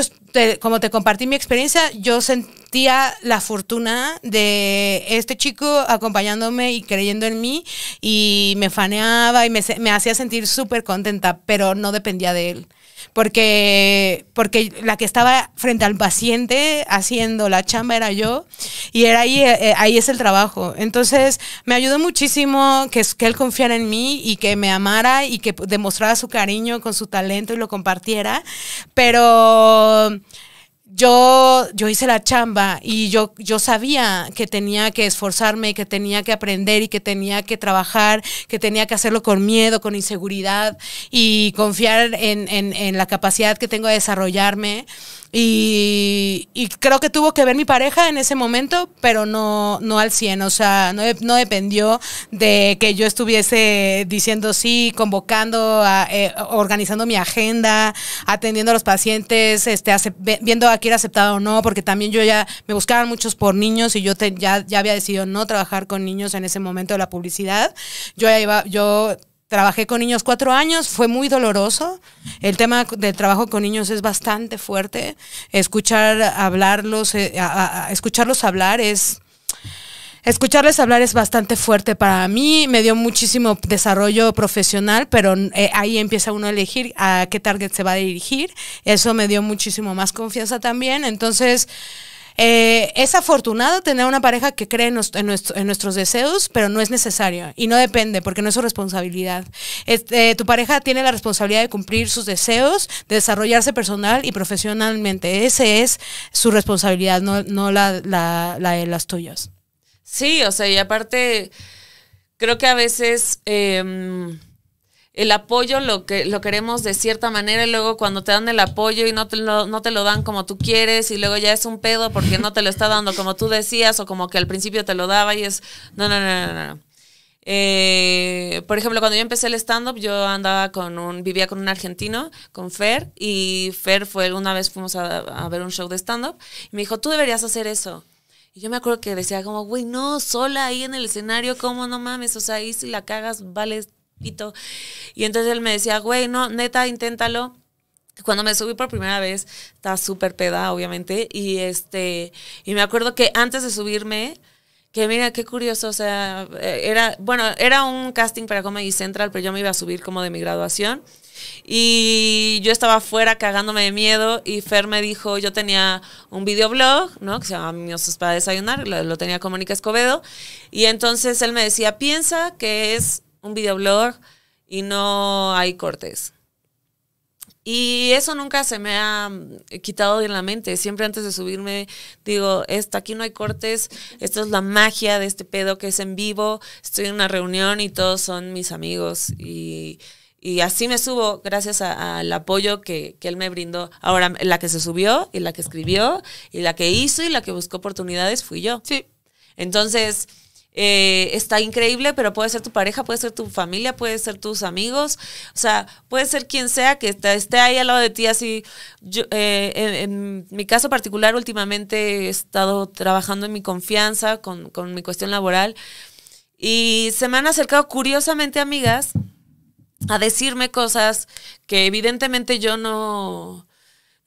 como te compartí mi experiencia, yo sentía la fortuna de este chico acompañándome y creyendo en mí y me faneaba y me, me hacía sentir súper contenta, pero no dependía de él porque, porque la que estaba frente al paciente haciendo la chamba era yo y era ahí, eh, ahí es el trabajo. Entonces me ayudó muchísimo que, que él confiara en mí y que me amara y que demostrara su cariño con su talento y lo compartiera, pero yo, yo hice la chamba y yo, yo sabía que tenía que esforzarme, que tenía que aprender y que tenía que trabajar, que tenía que hacerlo con miedo, con inseguridad y confiar en, en, en la capacidad que tengo de desarrollarme. Y, creo que tuvo que ver mi pareja en ese momento, pero no, no al 100, o sea, no, no dependió de que yo estuviese diciendo sí, convocando, eh, organizando mi agenda, atendiendo a los pacientes, este, viendo a quién era aceptado o no, porque también yo ya me buscaban muchos por niños y yo ya, ya había decidido no trabajar con niños en ese momento de la publicidad. Yo ya iba, yo Trabajé con niños cuatro años, fue muy doloroso. El tema del trabajo con niños es bastante fuerte. Escuchar hablarlos, eh, escucharlos hablar es, escucharles hablar es bastante fuerte para mí. Me dio muchísimo desarrollo profesional, pero eh, ahí empieza uno a elegir a qué target se va a dirigir. Eso me dio muchísimo más confianza también. Entonces, eh, es afortunado tener una pareja que cree en, nuestros deseos, pero no es necesario y no depende porque no es su responsabilidad. Este, tu pareja tiene la responsabilidad de cumplir sus deseos, de desarrollarse personal y profesionalmente. Esa es su responsabilidad, no, la, de las tuyas.
Sí, o sea, y aparte, creo que a veces... Em, el apoyo lo que lo queremos de cierta manera y luego cuando te dan el apoyo y no te lo, no te lo dan como tú quieres y luego ya es un pedo porque no te lo está dando como tú decías o como que al principio te lo daba y es no no no no no eh, por ejemplo, cuando yo empecé el stand-up, yo andaba con un, vivía con un argentino, con Fer, y Fer fue, una vez fuimos a, ver un show de stand-up, y me dijo, tú deberías hacer eso. Y yo me acuerdo que decía como, güey, no, sola ahí en el escenario, ¿cómo no mames? O sea, ahí si la cagas, y entonces él me decía, güey, no, neta, inténtalo. Cuando me subí por primera vez, estaba súper peda, obviamente. Y este, y me acuerdo que antes de subirme, que mira, qué curioso, o sea, era, bueno, era un casting para Comedy Central, pero yo me iba a subir como de mi graduación. Y yo estaba afuera cagándome de miedo y Fer me dijo, yo tenía un videoblog, ¿no? Que se llama Miosos para desayunar, lo, lo tenía con Mónica Escobedo. Y entonces él me decía, piensa que es un videoblog y no hay cortes. Y eso nunca se me ha mm, quitado de la mente. Siempre antes de subirme digo, esto, aquí no hay cortes, esto es la magia de este pedo que es en vivo, estoy en una reunión y todos son mis amigos. Y, así me subo gracias al apoyo que, que, él me brindó. Ahora, la que se subió y la que escribió y la que hizo y la que buscó oportunidades fui yo.
Sí.
Entonces, eh, está increíble, pero puede ser tu pareja, puede ser tu familia, puede ser tus amigos, o sea, puede ser quien sea que esté ahí al lado de ti así. Yo, eh, en, mi caso particular, últimamente he estado trabajando en mi confianza con, con mi cuestión laboral y se me han acercado curiosamente amigas a decirme cosas que evidentemente yo no,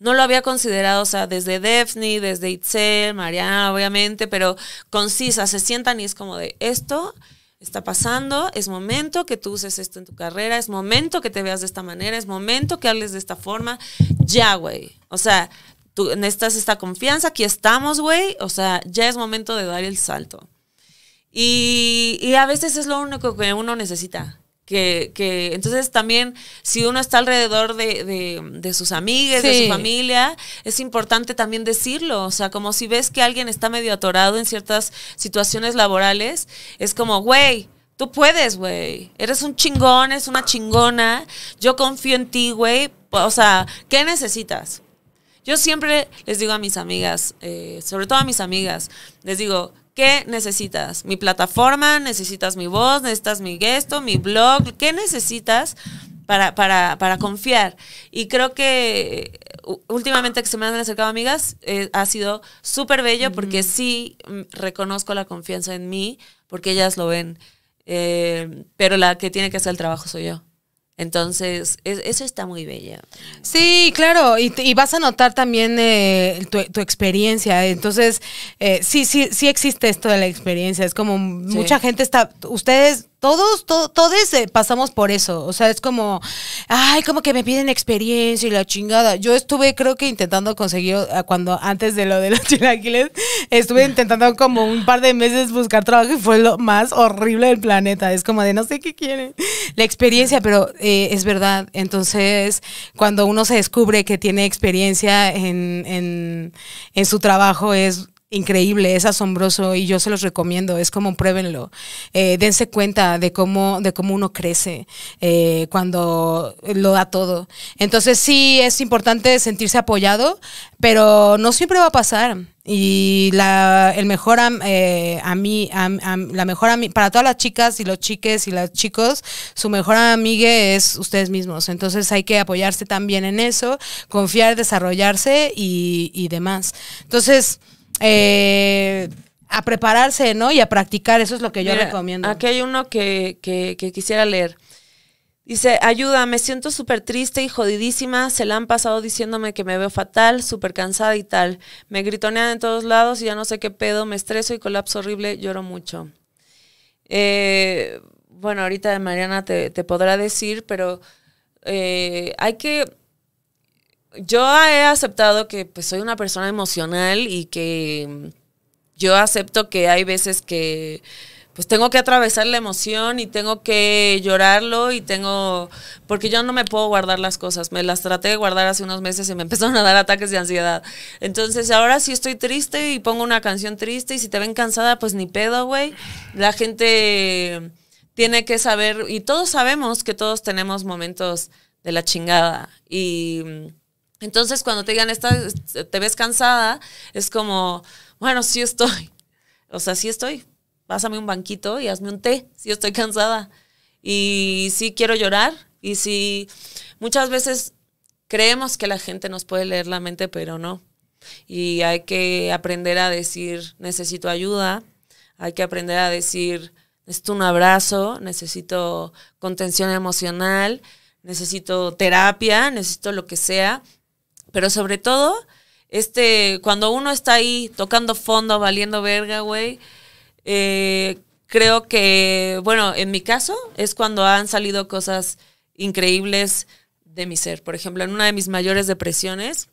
no lo había considerado, o sea, desde Daphne, desde Itzel, Mariana, obviamente, pero concisa, se sientan y es como de esto está pasando, es momento que tú uses esto en tu carrera, es momento que te veas de esta manera, es momento que hables de esta forma, ya, güey. O sea, tú necesitas esta confianza, aquí estamos, güey, o sea, ya es momento de dar el salto. Y, y a veces es lo único que uno necesita, que, que, entonces también si uno está alrededor de, de, sus amigas, de su familia, es importante también decirlo. O sea, como si ves que alguien está medio atorado en ciertas situaciones laborales, es como, güey, tú puedes, güey. Eres un chingón, es una chingona. Yo confío en ti, güey. O sea, ¿qué necesitas? Yo siempre les digo a mis amigas, eh, sobre todo a mis amigas, les digo, ¿Qué necesitas? ¿Mi plataforma? ¿Necesitas mi voz? ¿Necesitas mi gesto? ¿Mi blog? ¿Qué necesitas para, para, para confiar? Y creo que últimamente que se me han acercado amigas, eh, ha sido súper bello porque sí mm, reconozco la confianza en mí, porque ellas lo ven. Eh, pero la que tiene que hacer el trabajo soy yo. Entonces, eso está muy bella.
Sí, claro, y, vas a notar también eh, tu, experiencia. Entonces, eh, sí, sí, sí existe esto de la experiencia. Es como mucha gente está, ustedes todos, todos eh, pasamos por eso. O sea, es como, ay, como que me piden experiencia y la chingada. Yo estuve, creo que intentando conseguir, eh, cuando antes de lo de los chilaquiles, estuve intentando como un par de meses buscar trabajo y fue lo más horrible del planeta. Es como de no sé qué quieren. La experiencia, pero eh, es verdad. Entonces, cuando uno se descubre que tiene experiencia en, en, en su trabajo, es increíble, es asombroso y yo se los recomiendo, es como pruébenlo, eh, dense cuenta de cómo, de cómo uno crece eh, cuando lo da todo. Entonces sí es importante sentirse apoyado, pero no siempre va a pasar. Y la, el mejor eh, a mí, la mejor para todas las chicas y los chiques y los chicos, su mejor amiga es ustedes mismos. Entonces hay que apoyarse también en eso, confiar, desarrollarse y, y demás. Entonces, eh, a prepararse, ¿no? Y a practicar, eso es lo que yo recomiendo.
Aquí hay uno que, que, quisiera leer. Dice, ayuda, me siento súper triste y jodidísima, se la han pasado diciéndome que me veo fatal, súper cansada y tal. Me gritonean en todos lados y ya no sé qué pedo, me estreso y colapso horrible, lloro mucho. Eh, bueno, ahorita Mariana te, podrá decir, pero eh, hay que yo he aceptado que pues soy una persona emocional y que yo acepto que hay veces que pues tengo que atravesar la emoción y tengo que llorarlo y tengo porque yo no me puedo guardar las cosas. Me las traté de guardar hace unos meses y me empezaron a dar ataques de ansiedad. Entonces, ahora sí estoy triste y pongo una canción triste y si te ven cansada, pues ni pedo, güey. La gente tiene que saber y todos sabemos que todos tenemos momentos de la chingada y entonces, cuando te digan, te ves cansada, es como, bueno, sí estoy. O sea, sí estoy. Pásame un banquito y hazme un té, sí estoy cansada. Y sí quiero llorar. Y sí, muchas veces creemos que la gente nos puede leer la mente, pero no. Y hay que aprender a decir, necesito ayuda. Hay que aprender a decir, necesito un abrazo, necesito contención emocional, necesito terapia, necesito lo que sea pero sobre todo, este, cuando uno está ahí tocando fondo, valiendo verga, güey, eh, creo que, bueno, en mi caso es cuando han salido cosas increíbles de mi ser. Por ejemplo, en una de mis mayores depresiones,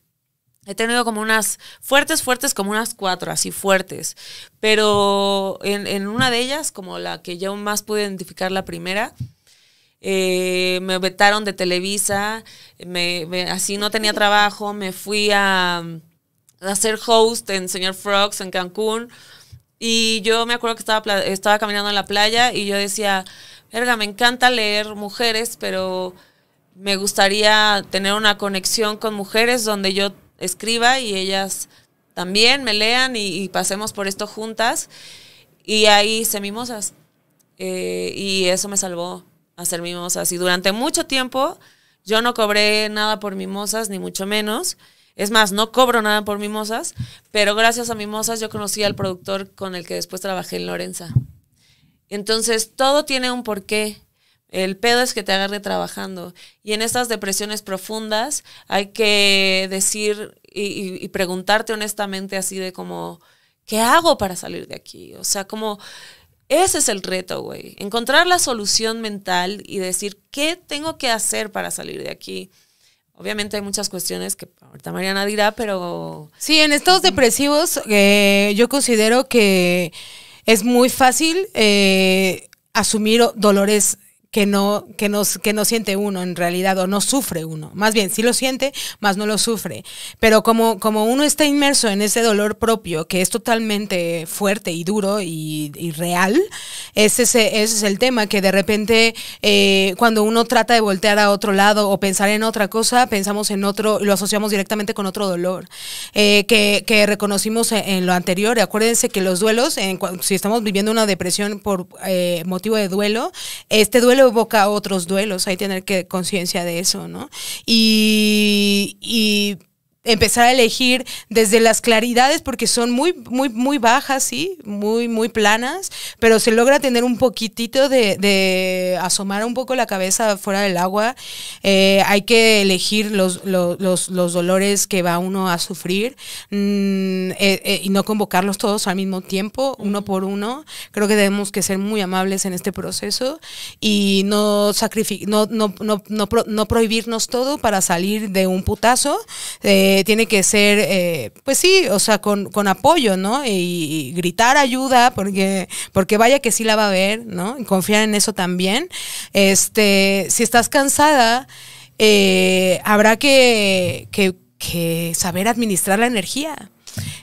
he tenido como unas fuertes, fuertes, como unas cuatro, así fuertes. Pero en, en una de ellas, como la que yo más pude identificar la primera, eh, me vetaron de Televisa, me, así no tenía trabajo, me fui a, a hacer host en Señor Frogs en Cancún. Y yo me acuerdo que estaba, estaba caminando en la playa y yo decía, verga, me encanta leer mujeres, pero me gustaría tener una conexión con mujeres donde yo escriba y ellas también me lean y, pasemos por esto juntas. Y ahí hice mimosas. Eh, y eso me salvó hacer mimosas. Y durante mucho tiempo yo no cobré nada por mimosas, ni mucho menos. Es más, no cobro nada por Mimosas, pero gracias a Mimosas yo conocí al productor con el que después trabajé en Lorenza. Entonces, todo tiene un porqué. El pedo es que te agarre trabajando. Y en estas depresiones profundas hay que decir y, y preguntarte honestamente así de como, ¿qué hago para salir de aquí? O sea, como... Ese es el reto, güey. Encontrar la solución mental y decir, ¿qué tengo que hacer para salir de aquí? Obviamente hay muchas cuestiones que ahorita Mariana dirá, pero...
Sí, en estados depresivos eh, yo considero que es muy fácil eh, asumir dolores que no, que, no, que no siente uno en realidad o no sufre uno. Más bien, sí lo siente, más no lo sufre. Pero como, como uno está inmerso en ese dolor propio, que es totalmente fuerte y duro y, real, ese, ese, es el tema, que de repente eh, cuando uno trata de voltear a otro lado o pensar en otra cosa, pensamos en otro, lo asociamos directamente con otro dolor eh, que, que, reconocimos en, lo anterior. Acuérdense que los duelos, en, si estamos viviendo una depresión por eh, motivo de duelo, este duelo evoca otros duelos, hay que tener que conciencia de eso, ¿no? Y, y empezar a elegir desde las claridades, porque son muy, muy, muy bajas, sí, muy, muy planas, pero se logra tener un poquitito de, asomar un poco la cabeza fuera del agua. Eh, hay que elegir los, los, los, dolores que va uno a sufrir mm, eh, eh, y no convocarlos todos al mismo tiempo, uno por uno. Creo que debemos que ser muy amables en este proceso y no, no, no, no, no, no prohibirnos todo para salir de un putazo. Eh, tiene que ser, eh, pues sí, o sea, con, apoyo, ¿no? Y, gritar ayuda, porque, porque vaya que sí la va a ver, ¿no? Y confiar en eso también. Este, si estás cansada, eh, habrá que, saber administrar la energía.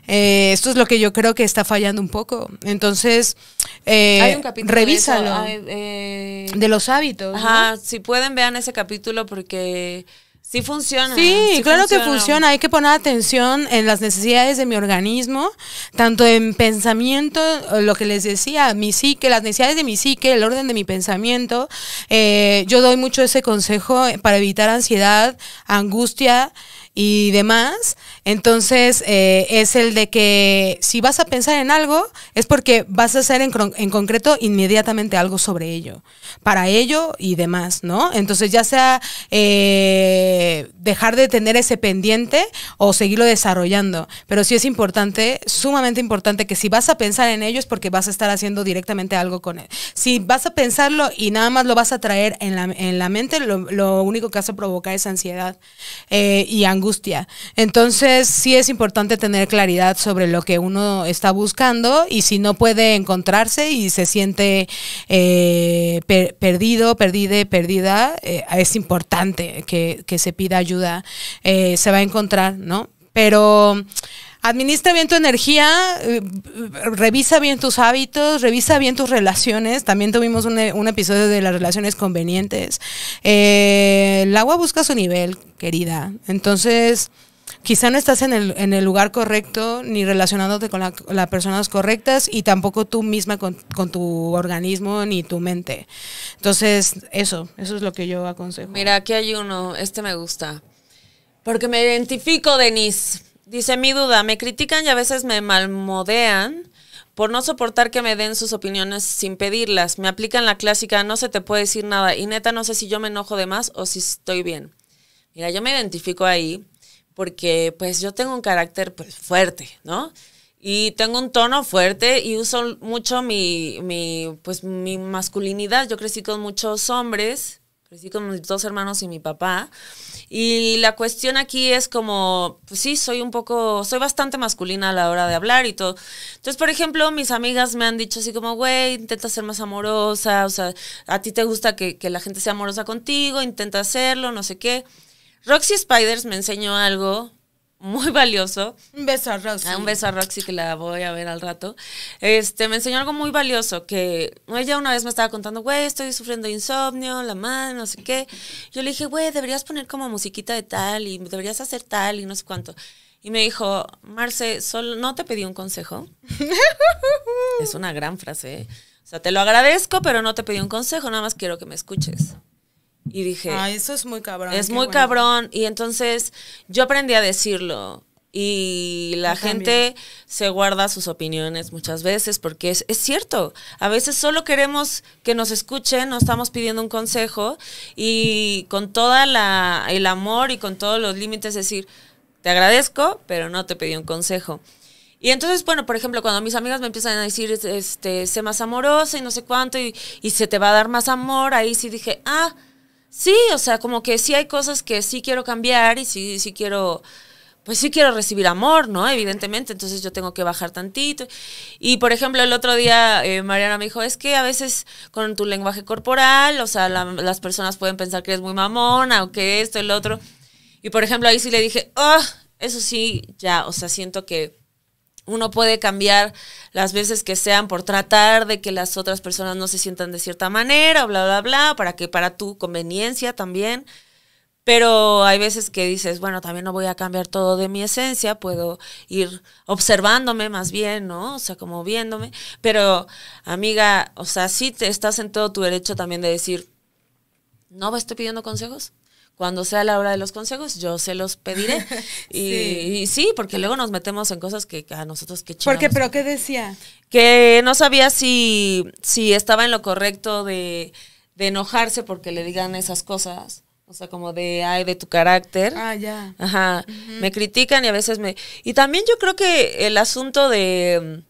esto es lo que yo creo que está fallando un poco. Entonces, eh, revísalo. De, los hábitos.
Ajá, si pueden, vean ese capítulo porque Sí funciona.
Sí, claro que funciona. Hay que poner atención en las necesidades de mi organismo, tanto en pensamiento, lo que les decía, mi psique, las necesidades de mi psique, el orden de mi pensamiento. Eh, yo doy mucho ese consejo para evitar ansiedad, angustia y demás. Entonces, eh, es el de que si vas a pensar en algo, es porque vas a hacer en, concreto inmediatamente algo sobre ello, para ello y demás, ¿no? Entonces, ya sea eh, dejar de tener ese pendiente o seguirlo desarrollando. Pero sí es importante, sumamente importante, que si vas a pensar en ello es porque vas a estar haciendo directamente algo con él. Si vas a pensarlo y nada más lo vas a traer en la, en la mente, lo, único que hace provocar es ansiedad eh, y angustia angustia. Sí es importante tener claridad sobre lo que uno está buscando y si no puede encontrarse y se siente eh, perdido, perdida, perdida, eh, es importante que, se pida ayuda. Eh, se va a encontrar, ¿no? Pero administra bien tu energía, revisa bien tus hábitos, revisa bien tus relaciones. También tuvimos un episodio de las relaciones convenientes. el agua busca su nivel, querida. Entonces, quizá no estás en el, lugar correcto ni relacionándote con las personas correctas y tampoco tú misma con, tu organismo ni tu mente. Entonces, eso, eso es lo que yo aconsejo.
Mira, aquí hay uno, este me gusta. Porque me identifico, Denise. Dice mi duda, me critican y a veces me malmodean por no soportar que me den sus opiniones sin pedirlas. Me aplican la clásica, no se te puede decir nada. Y neta, no sé si yo me enojo de más o si estoy bien. Mira, yo me identifico ahí porque pues yo tengo un carácter pues fuerte, ¿no? Y tengo un tono fuerte y uso mucho mi, mi, pues, mi masculinidad. Yo crecí con muchos hombres Crecí con mis dos hermanos y mi papá. Y la cuestión aquí es como, pues sí, soy un poco, soy bastante masculina a la hora de hablar y todo. Entonces, por ejemplo, mis amigas me han dicho así como, güey, intenta ser más amorosa, o sea, a ti te gusta que, que la gente sea amorosa contigo, intenta hacerlo, no sé qué. Roxy Spiders me enseñó algo muy valioso.
Un beso a Roxy.
Ah, un beso a Roxy que la voy a ver al rato. Este, me enseñó algo muy valioso que ella una vez me estaba contando, güey, estoy sufriendo insomnio, la madre, no sé qué. Yo le dije, güey, deberías poner como musiquita de tal y deberías hacer tal y no sé cuánto. Y me dijo, Marce, solo no te pedí un consejo. es una gran frase. ¿eh? O sea, te lo agradezco, pero no te pedí un consejo, nada más quiero que me escuches. Y dije,
Ay, eso es muy cabrón.
es muy
bueno.
cabrón. Y entonces yo aprendí a decirlo. Y la
Yo
gente se guarda sus opiniones muchas veces porque es, es cierto. A veces solo queremos que nos escuchen, no estamos pidiendo un consejo y con toda la el amor y con todos los límites decir, te agradezco, pero no te pedí un consejo. Y entonces, bueno, por ejemplo, cuando mis amigas me empiezan a decir, este, sé más amorosa y no sé cuánto, y, y se te va a dar más amor, ahí sí dije, ah, sí, o sea, como que sí hay cosas que sí quiero cambiar y sí, sí quiero, pues sí quiero recibir amor, ¿no? Evidentemente, entonces yo tengo que bajar tantito. Y por ejemplo, el otro día eh, Mariana me dijo, es que a veces con tu lenguaje corporal, o sea, la- las personas pueden pensar que eres muy mamona o que esto, el otro. Y por ejemplo, ahí sí le dije, ah, eso sí, ya, o sea, siento que uno puede cambiar las veces que sean por tratar de que las otras personas no se sientan de cierta manera, bla, bla, bla, para que para tu conveniencia también. Pero hay veces que dices, bueno, también no voy a cambiar todo de mi esencia, puedo ir observándome más bien, ¿no? O sea, como viéndome. Pero, amiga, o sea, sí te estás en todo tu derecho también de decir, no estoy pidiendo consejos. Cuando sea la hora de los consejos, yo se los pediré. Y
Sí.
y sí, porque luego nos metemos en cosas que a nosotros que
¿Por qué? ¿Pero qué decía?
Que no sabía si, si estaba en lo correcto de, de enojarse porque le digan esas cosas. O sea, como de, ay, de tu carácter.
Ah, ya.
Ajá. Me critican y a veces me... Y también yo creo que el asunto de...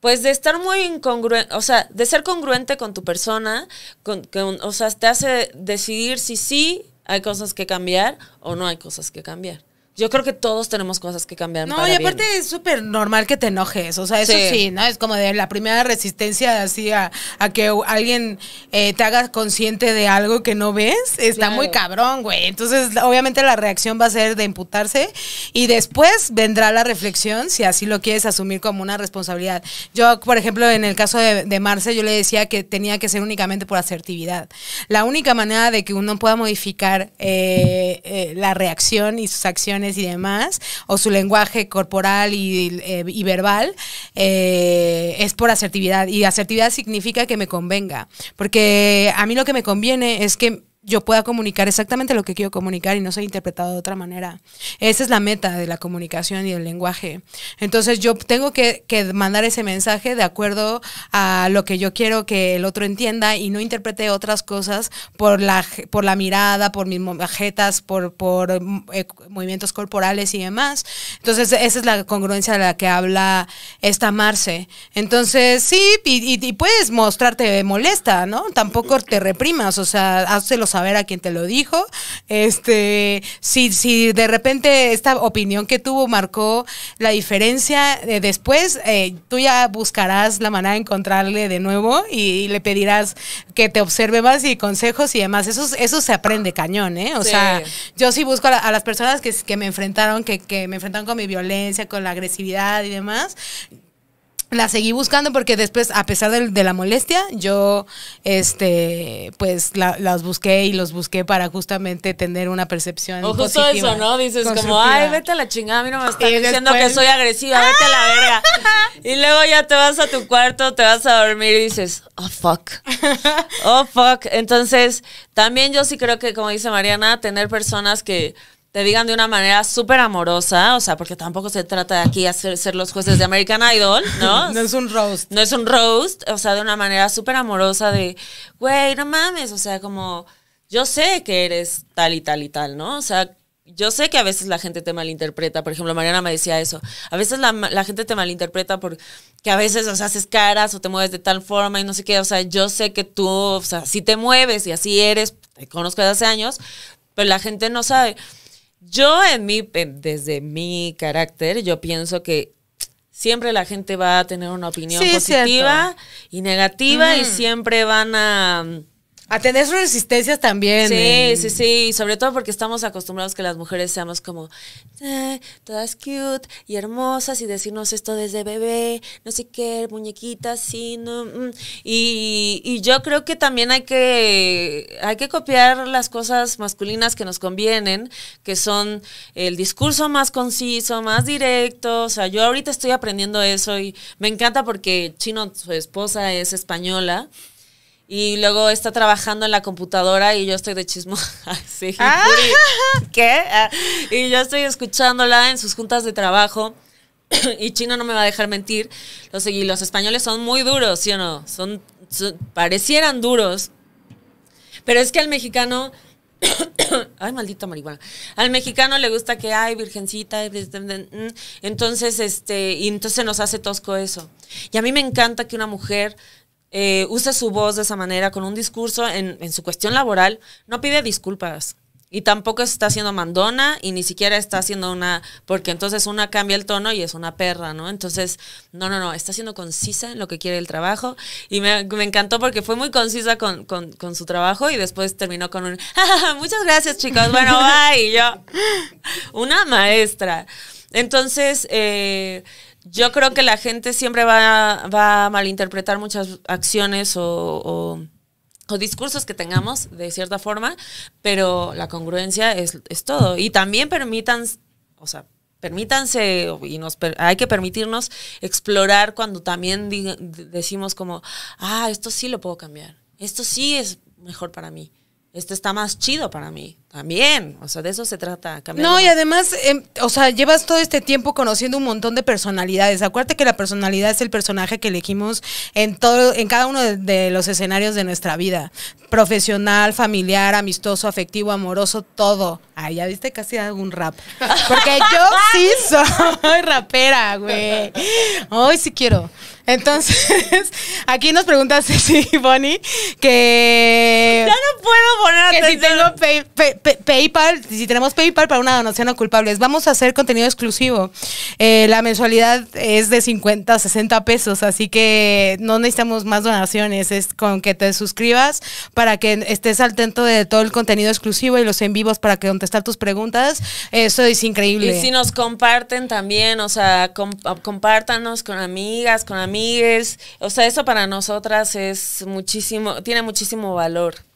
Pues de estar muy incongruente, o sea, de ser congruente con tu persona, con, con- o sea, te hace decidir si sí hay cosas que cambiar o no hay cosas que cambiar. Yo creo que todos tenemos cosas que cambiar.
No,
para
y
bien.
aparte es súper normal que te enojes, o sea, eso sí,
Sí.
¿no? Es como de la primera resistencia así a, a que alguien eh, te haga consciente de algo que no ves, está
Claro.
muy cabrón, güey. Entonces, obviamente la reacción va a ser de imputarse y después vendrá la reflexión si así lo quieres asumir como una responsabilidad. Yo, por ejemplo, en el caso de, de Marce, yo le decía que tenía que ser únicamente por asertividad. La única manera de que uno pueda modificar eh, eh, la reacción y sus acciones y demás, o su lenguaje corporal y, eh, verbal, eh, es por asertividad. Y asertividad significa que me convenga. Porque a mí lo que me conviene es que yo pueda comunicar exactamente lo que quiero comunicar y no ser interpretado de otra manera. Esa es la meta de la comunicación y del lenguaje. Entonces yo tengo que, que mandar ese mensaje de acuerdo a lo que yo quiero que el otro entienda y no interprete otras cosas por la, por la mirada, por mis majetas, por, por mm, eh, movimientos corporales y demás. Entonces esa es la congruencia de la que habla esta Marce. Entonces sí, y, y- y puedes mostrarte molesta, ¿no? Tampoco te reprimas, o sea, házelo saber a quien te lo dijo. Este, si, si de repente esta opinión que tuvo marcó la diferencia, eh, después eh, tú ya buscarás la manera de encontrarle de nuevo y, le pedirás que te observe más y consejos y demás. Eso, eso se aprende cañón, ¿eh? O
Sí.
sea, yo sí busco a, la- a las personas que, que me enfrentaron, que, que me enfrentaron con mi violencia, con la agresividad y demás. La seguí buscando porque después, a pesar del- de, la molestia, yo, este, pues la- las busqué y los busqué para justamente tener una percepción
O justo
positiva,
eso, ¿no? Dices como, ay, vete a la chingada, a mí no me están
Y
diciendo
después-
que soy agresiva, vete a la verga. Y luego ya te vas a tu cuarto, te vas a dormir y dices, oh, fuck. Oh, fuck. Entonces, también yo sí creo que, como dice Mariana, tener personas que te digan de una manera súper amorosa, o sea, porque tampoco se trata de aquí hacer ser los jueces de American Idol, ¿no?
No es un roast.
No es un roast, o sea, de una manera súper amorosa de, güey, no mames, o sea, como, yo sé que eres tal y tal y tal, ¿no? O sea, yo sé que a veces la gente te malinterpreta. Por ejemplo, Mariana me decía eso. A veces la, la gente te malinterpreta porque a veces, o sea, haces caras o te mueves de tal forma y no sé qué. O sea, yo sé que tú, o sea, si te mueves y así eres, te conozco desde hace años, pero la gente no sabe. Yo en mi, desde mi carácter, yo pienso que siempre la gente va a tener una opinión positiva y negativa y siempre van a
a tener sus resistencias también.
Sí, sí, sí. Sobre todo porque estamos acostumbrados que las mujeres seamos como eh, todas cute y hermosas y decirnos esto desde bebé, no sé qué, muñequitas, sí, no. Mm. Y, y, yo creo que también hay que, hay que copiar las cosas masculinas que nos convienen, que son el discurso más conciso, más directo. O sea, yo ahorita estoy aprendiendo eso y me encanta porque Chino, su esposa, es española y luego está trabajando en la computadora y yo estoy de chismo. sí, ah. ¿Qué? Ah, y yo estoy escuchándola en sus juntas de trabajo. y Chino no me va a dejar mentir. Los, y los españoles son muy duros, ¿sí o no? Son, parecieran duros. Pero es que al mexicano. ay, maldita marihuana. Al mexicano le gusta que hay virgencita. Entonces, este, y entonces nos hace tosco eso. Y a mí me encanta que una mujer eh, use su voz de esa manera, con un discurso en, su cuestión laboral, no pide disculpas. Y tampoco está haciendo mandona y ni siquiera está haciendo una, porque entonces una cambia el tono y es una perra, ¿no? Entonces, no, no, no, está siendo concisa en lo que quiere el trabajo. Y me, encantó porque fue muy concisa con, su trabajo y después terminó con un, muchas gracias chicos, bueno, bye. Yo, una maestra. Entonces, eh, yo creo que la gente siempre va, a malinterpretar muchas acciones o, discursos que tengamos de cierta forma, pero la congruencia es, todo. Y también permitan, o sea, permítanse y nos hay que permitirnos explorar cuando también decimos como, ah, esto sí lo puedo cambiar, esto sí es mejor para mí esto está más chido para mí. También, o sea, de eso se trata.
No, y además, em, o sea, llevas todo este tiempo conociendo un montón de personalidades. Acuérdate que la personalidad es el personaje que elegimos en todo, en cada uno de, los escenarios de nuestra vida. Profesional, familiar, amistoso, afectivo, amoroso, todo. Ay, ya viste casi algún rap. Porque yo sí soy rapera, güey. Hoy sí quiero. Entonces, aquí nos pregunta Ceci Bonnie que.
Ya no puedo poner
que si tengo PayPal, si tenemos PayPal para una donación a culpables, vamos a hacer contenido exclusivo. Eh, la mensualidad es de 50, 60 pesos, así que no necesitamos más donaciones. Es con que te suscribas para que estés al tanto de todo el contenido exclusivo y los en vivos para que contestar tus preguntas. Eso es increíble.
Y si nos comparten también, o sea, compártanos con amigas, con amigos o sea, eso para nosotras es muchísimo, tiene muchísimo valor.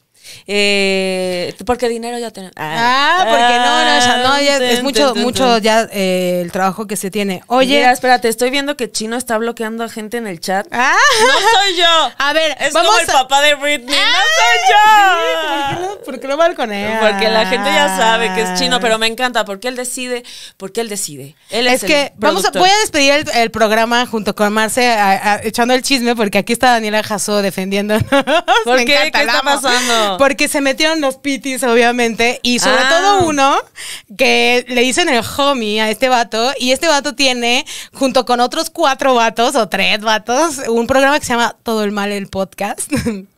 Eh, porque dinero ya tenemos.
Ah, porque no, no, ya, no, ya es mucho, mucho ya eh, el trabajo que se tiene. Oye.
Mira, espérate, estoy viendo que Chino está bloqueando a gente en el chat.
Ah.
No soy yo.
A ver,
es como el papá de Britney. no soy
yo. ¿por, qué no, balconea?
Porque la gente ya sabe que es chino, pero me encanta porque él decide, porque él decide. Él es,
es que vamos a, voy a despedir el, programa junto con Marce echando el chisme porque aquí está Daniela Jasso defendiendo.
¿Por qué? ¿Qué está pasando?
Porque se metieron los pitis, obviamente, y sobre ah. todo uno que le dicen el homie a este vato, y este vato tiene, junto con otros cuatro vatos o tres vatos, un programa que se llama Todo el Mal el Podcast.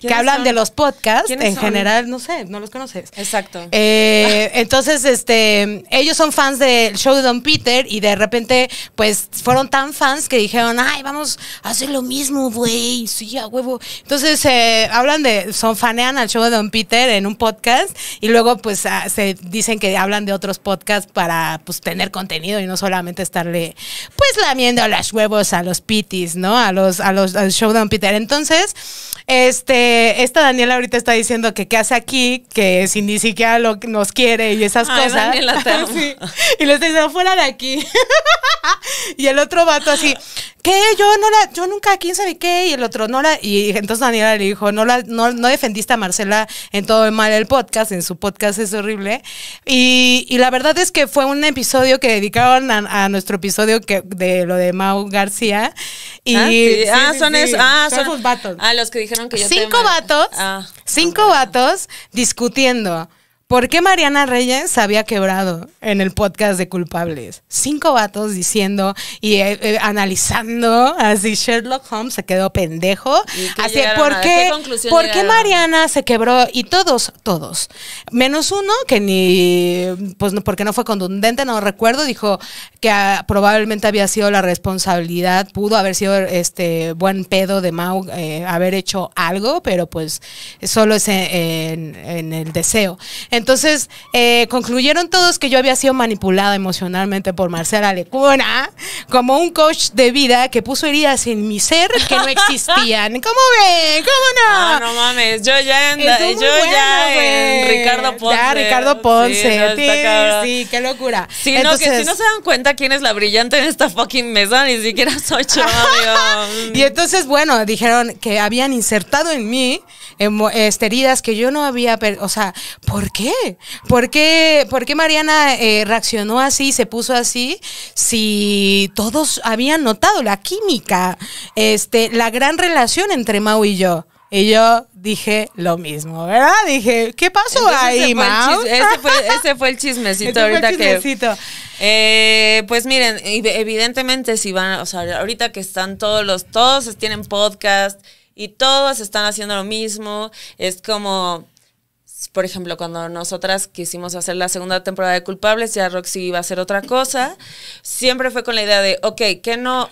que hablan de los podcasts en general, no sé, no los conoces.
Exacto.
Eh, entonces, este, ellos son fans del show de Don Peter y de repente, pues, fueron tan fans que dijeron, ay, vamos a hacer lo mismo, güey, sí, a huevo. Entonces, eh, hablan de, son fanean al show de Don Peter en un podcast y luego, pues, ah, se dicen que hablan de otros podcasts para, pues, tener contenido y no solamente estarle, pues, lamiendo las huevos a los pitis, ¿no? A los, a los, al show de Don Peter. Entonces, este, esta Daniela ahorita está diciendo que qué hace aquí, que si ni siquiera lo, nos quiere y esas cosas.
Daniela,
Y le está diciendo, fuera de aquí. y el otro vato así, ¿qué? Yo no la, yo nunca, quién sabe qué, y el otro, no la, y entonces Daniela le dijo, no la, no, no defendiste a Marcela en todo el mal el podcast, en su podcast es horrible. Y, y la verdad es que fue un episodio que dedicaron a, nuestro episodio que, de lo de Mau García. Y,
ah, ah son esos, ah, son, los vatos. Ah, los que dijeron que yo
Cinco vatos, ah, cinco vatos discutiendo ¿Por qué Mariana Reyes se había quebrado en el podcast de culpables? Cinco vatos diciendo y eh, eh, analizando, así Sherlock Holmes se quedó pendejo.
¿Y qué
Así, ¿por qué, ¿por qué? Mariana se quebró? Y todos, todos. Menos uno que ni, pues no, porque no fue contundente, no recuerdo, dijo que ah, probablemente había sido la responsabilidad, pudo haber sido este buen pedo de Mau eh, haber hecho algo, pero pues solo es en, en- en el deseo. Entonces, eh, concluyeron todos que yo había sido manipulada emocionalmente por Marcela Lecuna como un coach de vida que puso heridas en mi ser que no existían. ¿Cómo ven? ¿Cómo no?
Ah, no mames, yo ya en, yo
bueno,
ya en. Ricardo Ponce.
Ya, Ricardo Ponce.
Sí, no,
Sí, sí, qué locura.
Si no, que si no se dan cuenta quién es la brillante en esta fucking mesa, ni siquiera soy yo.
Y entonces, bueno, dijeron que habían insertado en mí este, heridas que yo no había, o sea, ¿por qué? ¿Por qué, por qué Mariana eh, reaccionó así, se puso así, si todos habían notado la química, este, la gran relación entre Mau y yo? Y yo dije lo mismo, ¿verdad? Dije, ¿qué pasó
Entonces,
ahí, Mau?
ese, fue, ese fue el chismecito
el
ahorita que. Eh, pues miren, ev- evidentemente si van, o sea, ahorita que están todos los, todos tienen podcast y todos están haciendo lo mismo, es como, por ejemplo, cuando nosotras quisimos hacer la segunda temporada de Culpables, ya Roxy iba a hacer otra cosa, siempre fue con la idea de, ok, ¿qué no,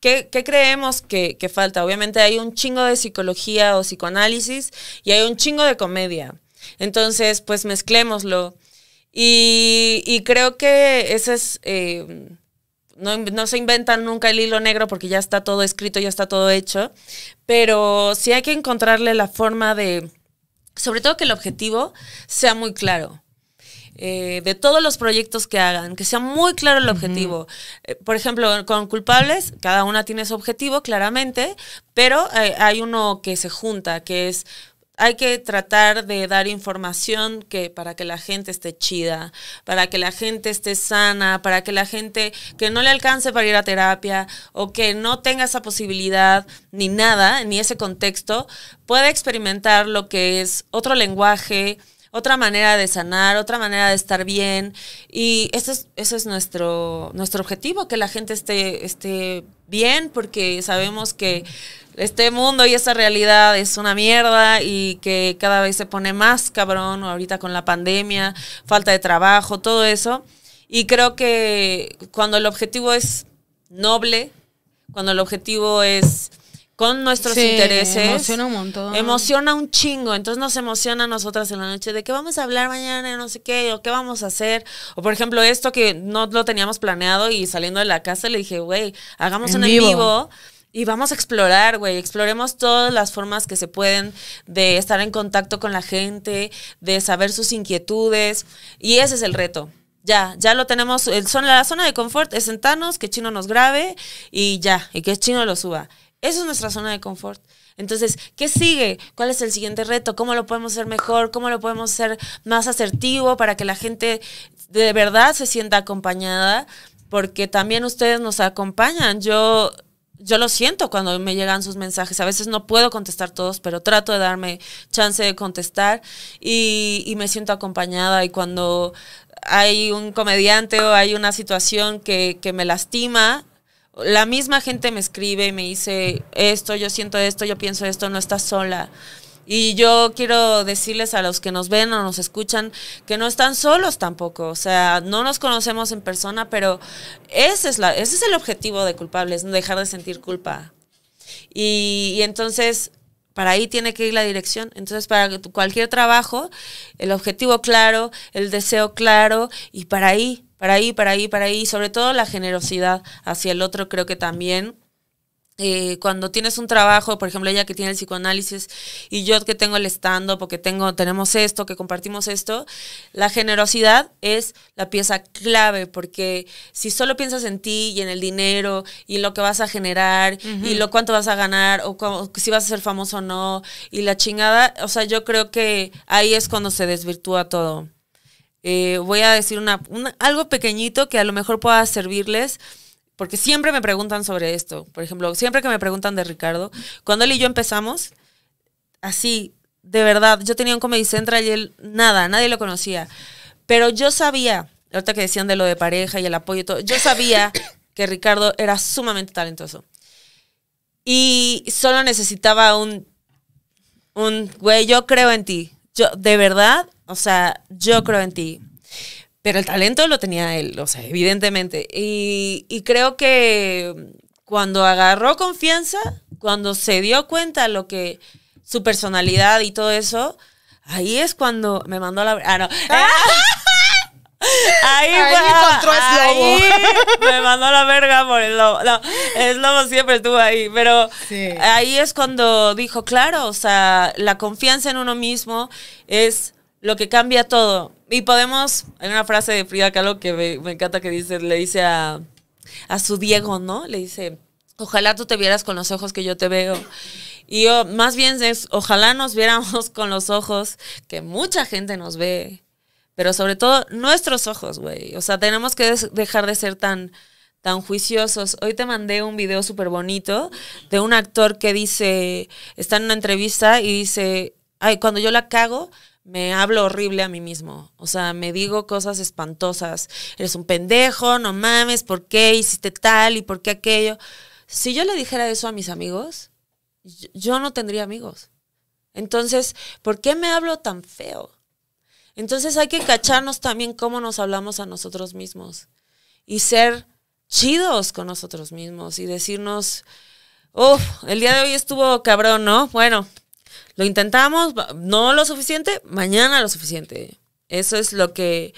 qué, qué creemos que, que falta? Obviamente hay un chingo de psicología o psicoanálisis y hay un chingo de comedia. Entonces, pues mezclémoslo. Y, creo que ese es... eh, no, no se inventan nunca el hilo negro porque ya está todo escrito, ya está todo hecho, pero sí hay que encontrarle la forma de, sobre todo que el objetivo sea muy claro. Eh, de todos los proyectos que hagan, que sea muy claro el objetivo. Eh, por ejemplo, con culpables, cada una tiene su objetivo, claramente, pero eh, hay uno que se junta, que es hay que tratar de dar información que para que la gente esté chida, para que la gente esté sana, para que la gente que no le alcance para ir a terapia o que no tenga esa posibilidad ni nada, ni ese contexto, pueda experimentar lo que es otro lenguaje, otra manera de sanar, otra manera de estar bien. Y ese es, ese es nuestro, nuestro objetivo, que la gente esté, esté bien, porque sabemos que este mundo y esta realidad es una mierda y que cada vez se pone más cabrón, ahorita con la pandemia, falta de trabajo, todo eso. Y creo que cuando el objetivo es noble, cuando el objetivo es con nuestros
Sí,
intereses.
emociona un montón.
Emociona un chingo. Entonces nos emociona a nosotras en la noche de qué vamos a hablar mañana, no sé qué, o qué vamos a hacer. O por ejemplo, esto que no lo teníamos planeado y saliendo de la casa le dije, güey, hagamos
En
un en
vivo.
vivo. Y vamos a explorar, güey. Exploremos todas las formas que se pueden de estar en contacto con la gente, de saber sus inquietudes. Y ese es el reto. Ya, ya lo tenemos. El son, la zona de confort es sentarnos, que Chino nos grabe y ya, y que Chino lo suba. Esa es nuestra zona de confort. Entonces, ¿qué sigue? ¿Cuál es el siguiente reto? ¿Cómo lo podemos hacer mejor? ¿Cómo lo podemos hacer más asertivo para que la gente de verdad se sienta acompañada? Porque también ustedes nos acompañan. Yo yo lo siento cuando me llegan sus mensajes. A veces no puedo contestar todos, pero trato de darme chance de contestar y, y me siento acompañada. Y cuando hay un comediante o hay una situación que, que me lastima, la misma gente me escribe y me dice esto, yo siento esto, yo pienso esto, no estás sola. Y yo quiero decirles a los que nos ven o nos escuchan que no están solos tampoco. O sea, no nos conocemos en persona, pero ese es, la, ese es el objetivo de culpables, dejar de sentir culpa. Y, y entonces, para ahí tiene que ir la dirección. Entonces, para cualquier trabajo, el objetivo claro, el deseo claro, y para ahí, para ahí, para ahí, para ahí, y sobre todo la generosidad hacia el otro, creo que también eh, cuando tienes un trabajo, por ejemplo, ella que tiene el psicoanálisis y yo que tengo el stand-up o que tengo, tenemos esto, que compartimos esto, la generosidad es la pieza clave porque si solo piensas en ti y en el dinero y lo que vas a generar y lo cuánto vas a ganar o cómo- si vas a ser famoso o no y la chingada, o sea, yo creo que ahí es cuando se desvirtúa todo. Eh, voy a decir una, una- algo pequeñito que a lo mejor pueda servirles, porque siempre me preguntan sobre esto. Por ejemplo, siempre que me preguntan de Ricardo, cuando él y yo empezamos, así, de verdad, yo tenía un Comedy Central y él nada, nadie lo conocía. Pero yo sabía, ahorita que decían de lo de pareja y el apoyo y todo, yo sabía que Ricardo era sumamente talentoso. Y solo necesitaba un, un, güey, yo creo en ti. Yo, de verdad, o sea, yo creo en ti. Pero el talento lo tenía él, o sea, evidentemente. Y, y creo que cuando agarró confianza, cuando se dio cuenta lo que su personalidad y todo eso, ahí es cuando me mandó a la... Ah, no. Ahí,
Ahí
va,
encontró
ahí me mandó a la verga por el lobo. No, el lobo siempre estuvo ahí, pero
Sí.
ahí es cuando dijo, claro, o sea, la confianza en uno mismo es lo que cambia todo. Y podemos, hay una frase de Frida Kahlo que me, encanta que dice, le dice a, a su Diego, ¿no? Le dice, ojalá tú te vieras con los ojos que yo te veo. Y yo, más bien es, ojalá nos viéramos con los ojos que mucha gente nos ve, pero sobre todo nuestros ojos, güey. O sea, tenemos que dejar de ser tan, tan juiciosos. Hoy te mandé un video súper bonito de un actor que dice, está en una entrevista y dice, ay, cuando yo la cago, me hablo horrible a mí mismo. O sea, me digo cosas espantosas. Eres un pendejo, no mames, ¿por qué hiciste tal y por qué aquello? Si yo le dijera eso a mis amigos, yo- no tendría amigos. Entonces, ¿por qué me hablo tan feo? Entonces hay que cacharnos también cómo nos hablamos a nosotros mismos y ser chidos con nosotros mismos y decirnos, uff, el día de hoy estuvo cabrón, ¿no? Bueno, lo intentamos, no lo suficiente, mañana lo suficiente. Eso es lo que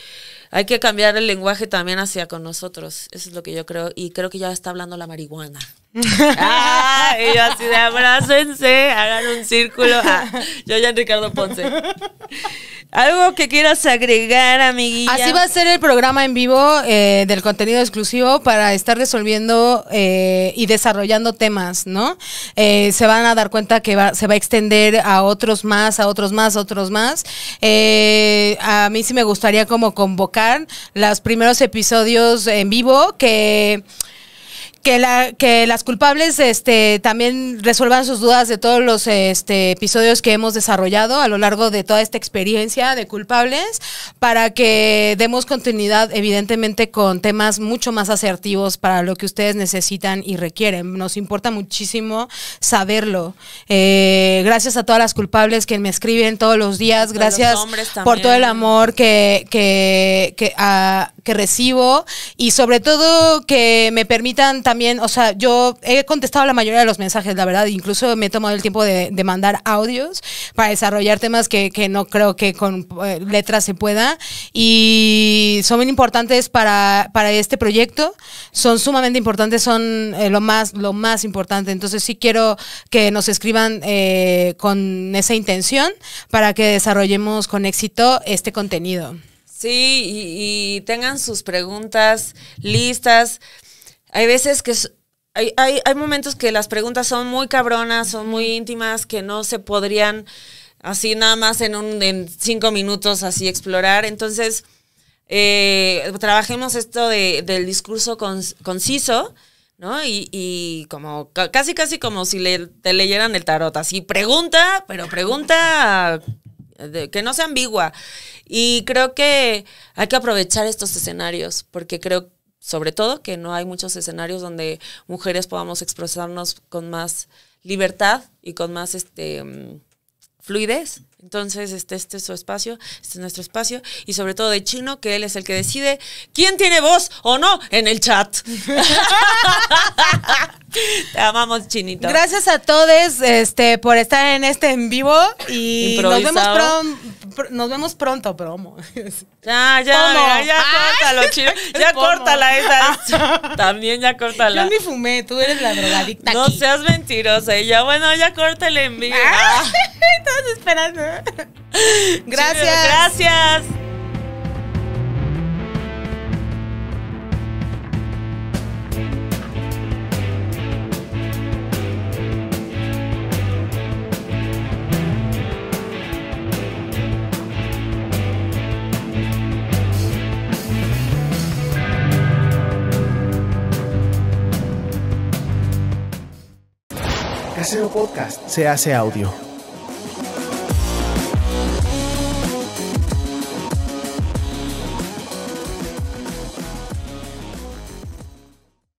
hay que cambiar el lenguaje también hacia con nosotros. Eso es lo que yo creo y creo que ya está hablando la marihuana. ah, y yo así de abrácense, hagan un círculo. Ah, yo ya en Ricardo Ponce. Algo que quieras agregar, amiguilla.
Así va a ser el programa en vivo eh, del contenido exclusivo para estar resolviendo eh, y desarrollando temas, ¿no? Eh, se van a dar cuenta que va- se va a extender a otros más, a otros más, a otros más. Eh, a mí sí me gustaría como convocar los primeros episodios en vivo que que, la, que las culpables este, también resuelvan sus dudas de todos los este, episodios que hemos desarrollado a lo largo de toda esta experiencia de culpables para que demos continuidad evidentemente con temas mucho más asertivos para lo que ustedes necesitan y requieren. Nos importa muchísimo saberlo. Eh, gracias a todas las culpables que me escriben todos los días.
A
Gracias por todo el amor que, que, que, ah, que recibo y sobre todo que me permitan también, o sea, yo he contestado la mayoría de los mensajes, la verdad, incluso me he tomado el tiempo de, de mandar audios para desarrollar temas que, que no creo que con eh, letras se pueda y son muy importantes para, para este proyecto, son sumamente importantes, son eh, lo, más, lo más importante, entonces sí quiero que nos escriban eh, con esa intención para que desarrollemos con éxito este contenido.
Sí, y, y tengan sus preguntas listas. Hay veces que hay, hay, hay momentos que las preguntas son muy cabronas, son muy íntimas, que no se podrían así nada más en, un, en cinco minutos así explorar. Entonces, eh, trabajemos esto de, del discurso conciso, ¿no? Y, y como ca- casi, casi como si le, te leyeran el tarot, así pregunta, pero pregunta de- que no sea ambigua. Y creo que hay que aprovechar estos escenarios, porque creo, sobre todo, que no hay muchos escenarios donde mujeres podamos expresarnos con más libertad y con más este mm, fluidez. Entonces, este, este es su espacio, este es nuestro espacio, y sobre todo de Chino, que él es el que decide quién tiene voz o no en el chat. Te amamos, Chinito.
Gracias a todos este, por estar en este en vivo y nos vemos, pr- nos vemos pronto, promo.
Ya, ya,
Pomo.
ya, ya,
Ay,
córtalo, Chino.
es
Ya
pomo.
córtala esa. También ya córtala.
Yo ni fumé, tú eres la drogadicta
No
aquí.
seas mentirosa. Y ya, bueno, ya córtale en vivo.
Ah, Estás esperando. Gracias.
Gracias.
Casero Podcast se hace audio.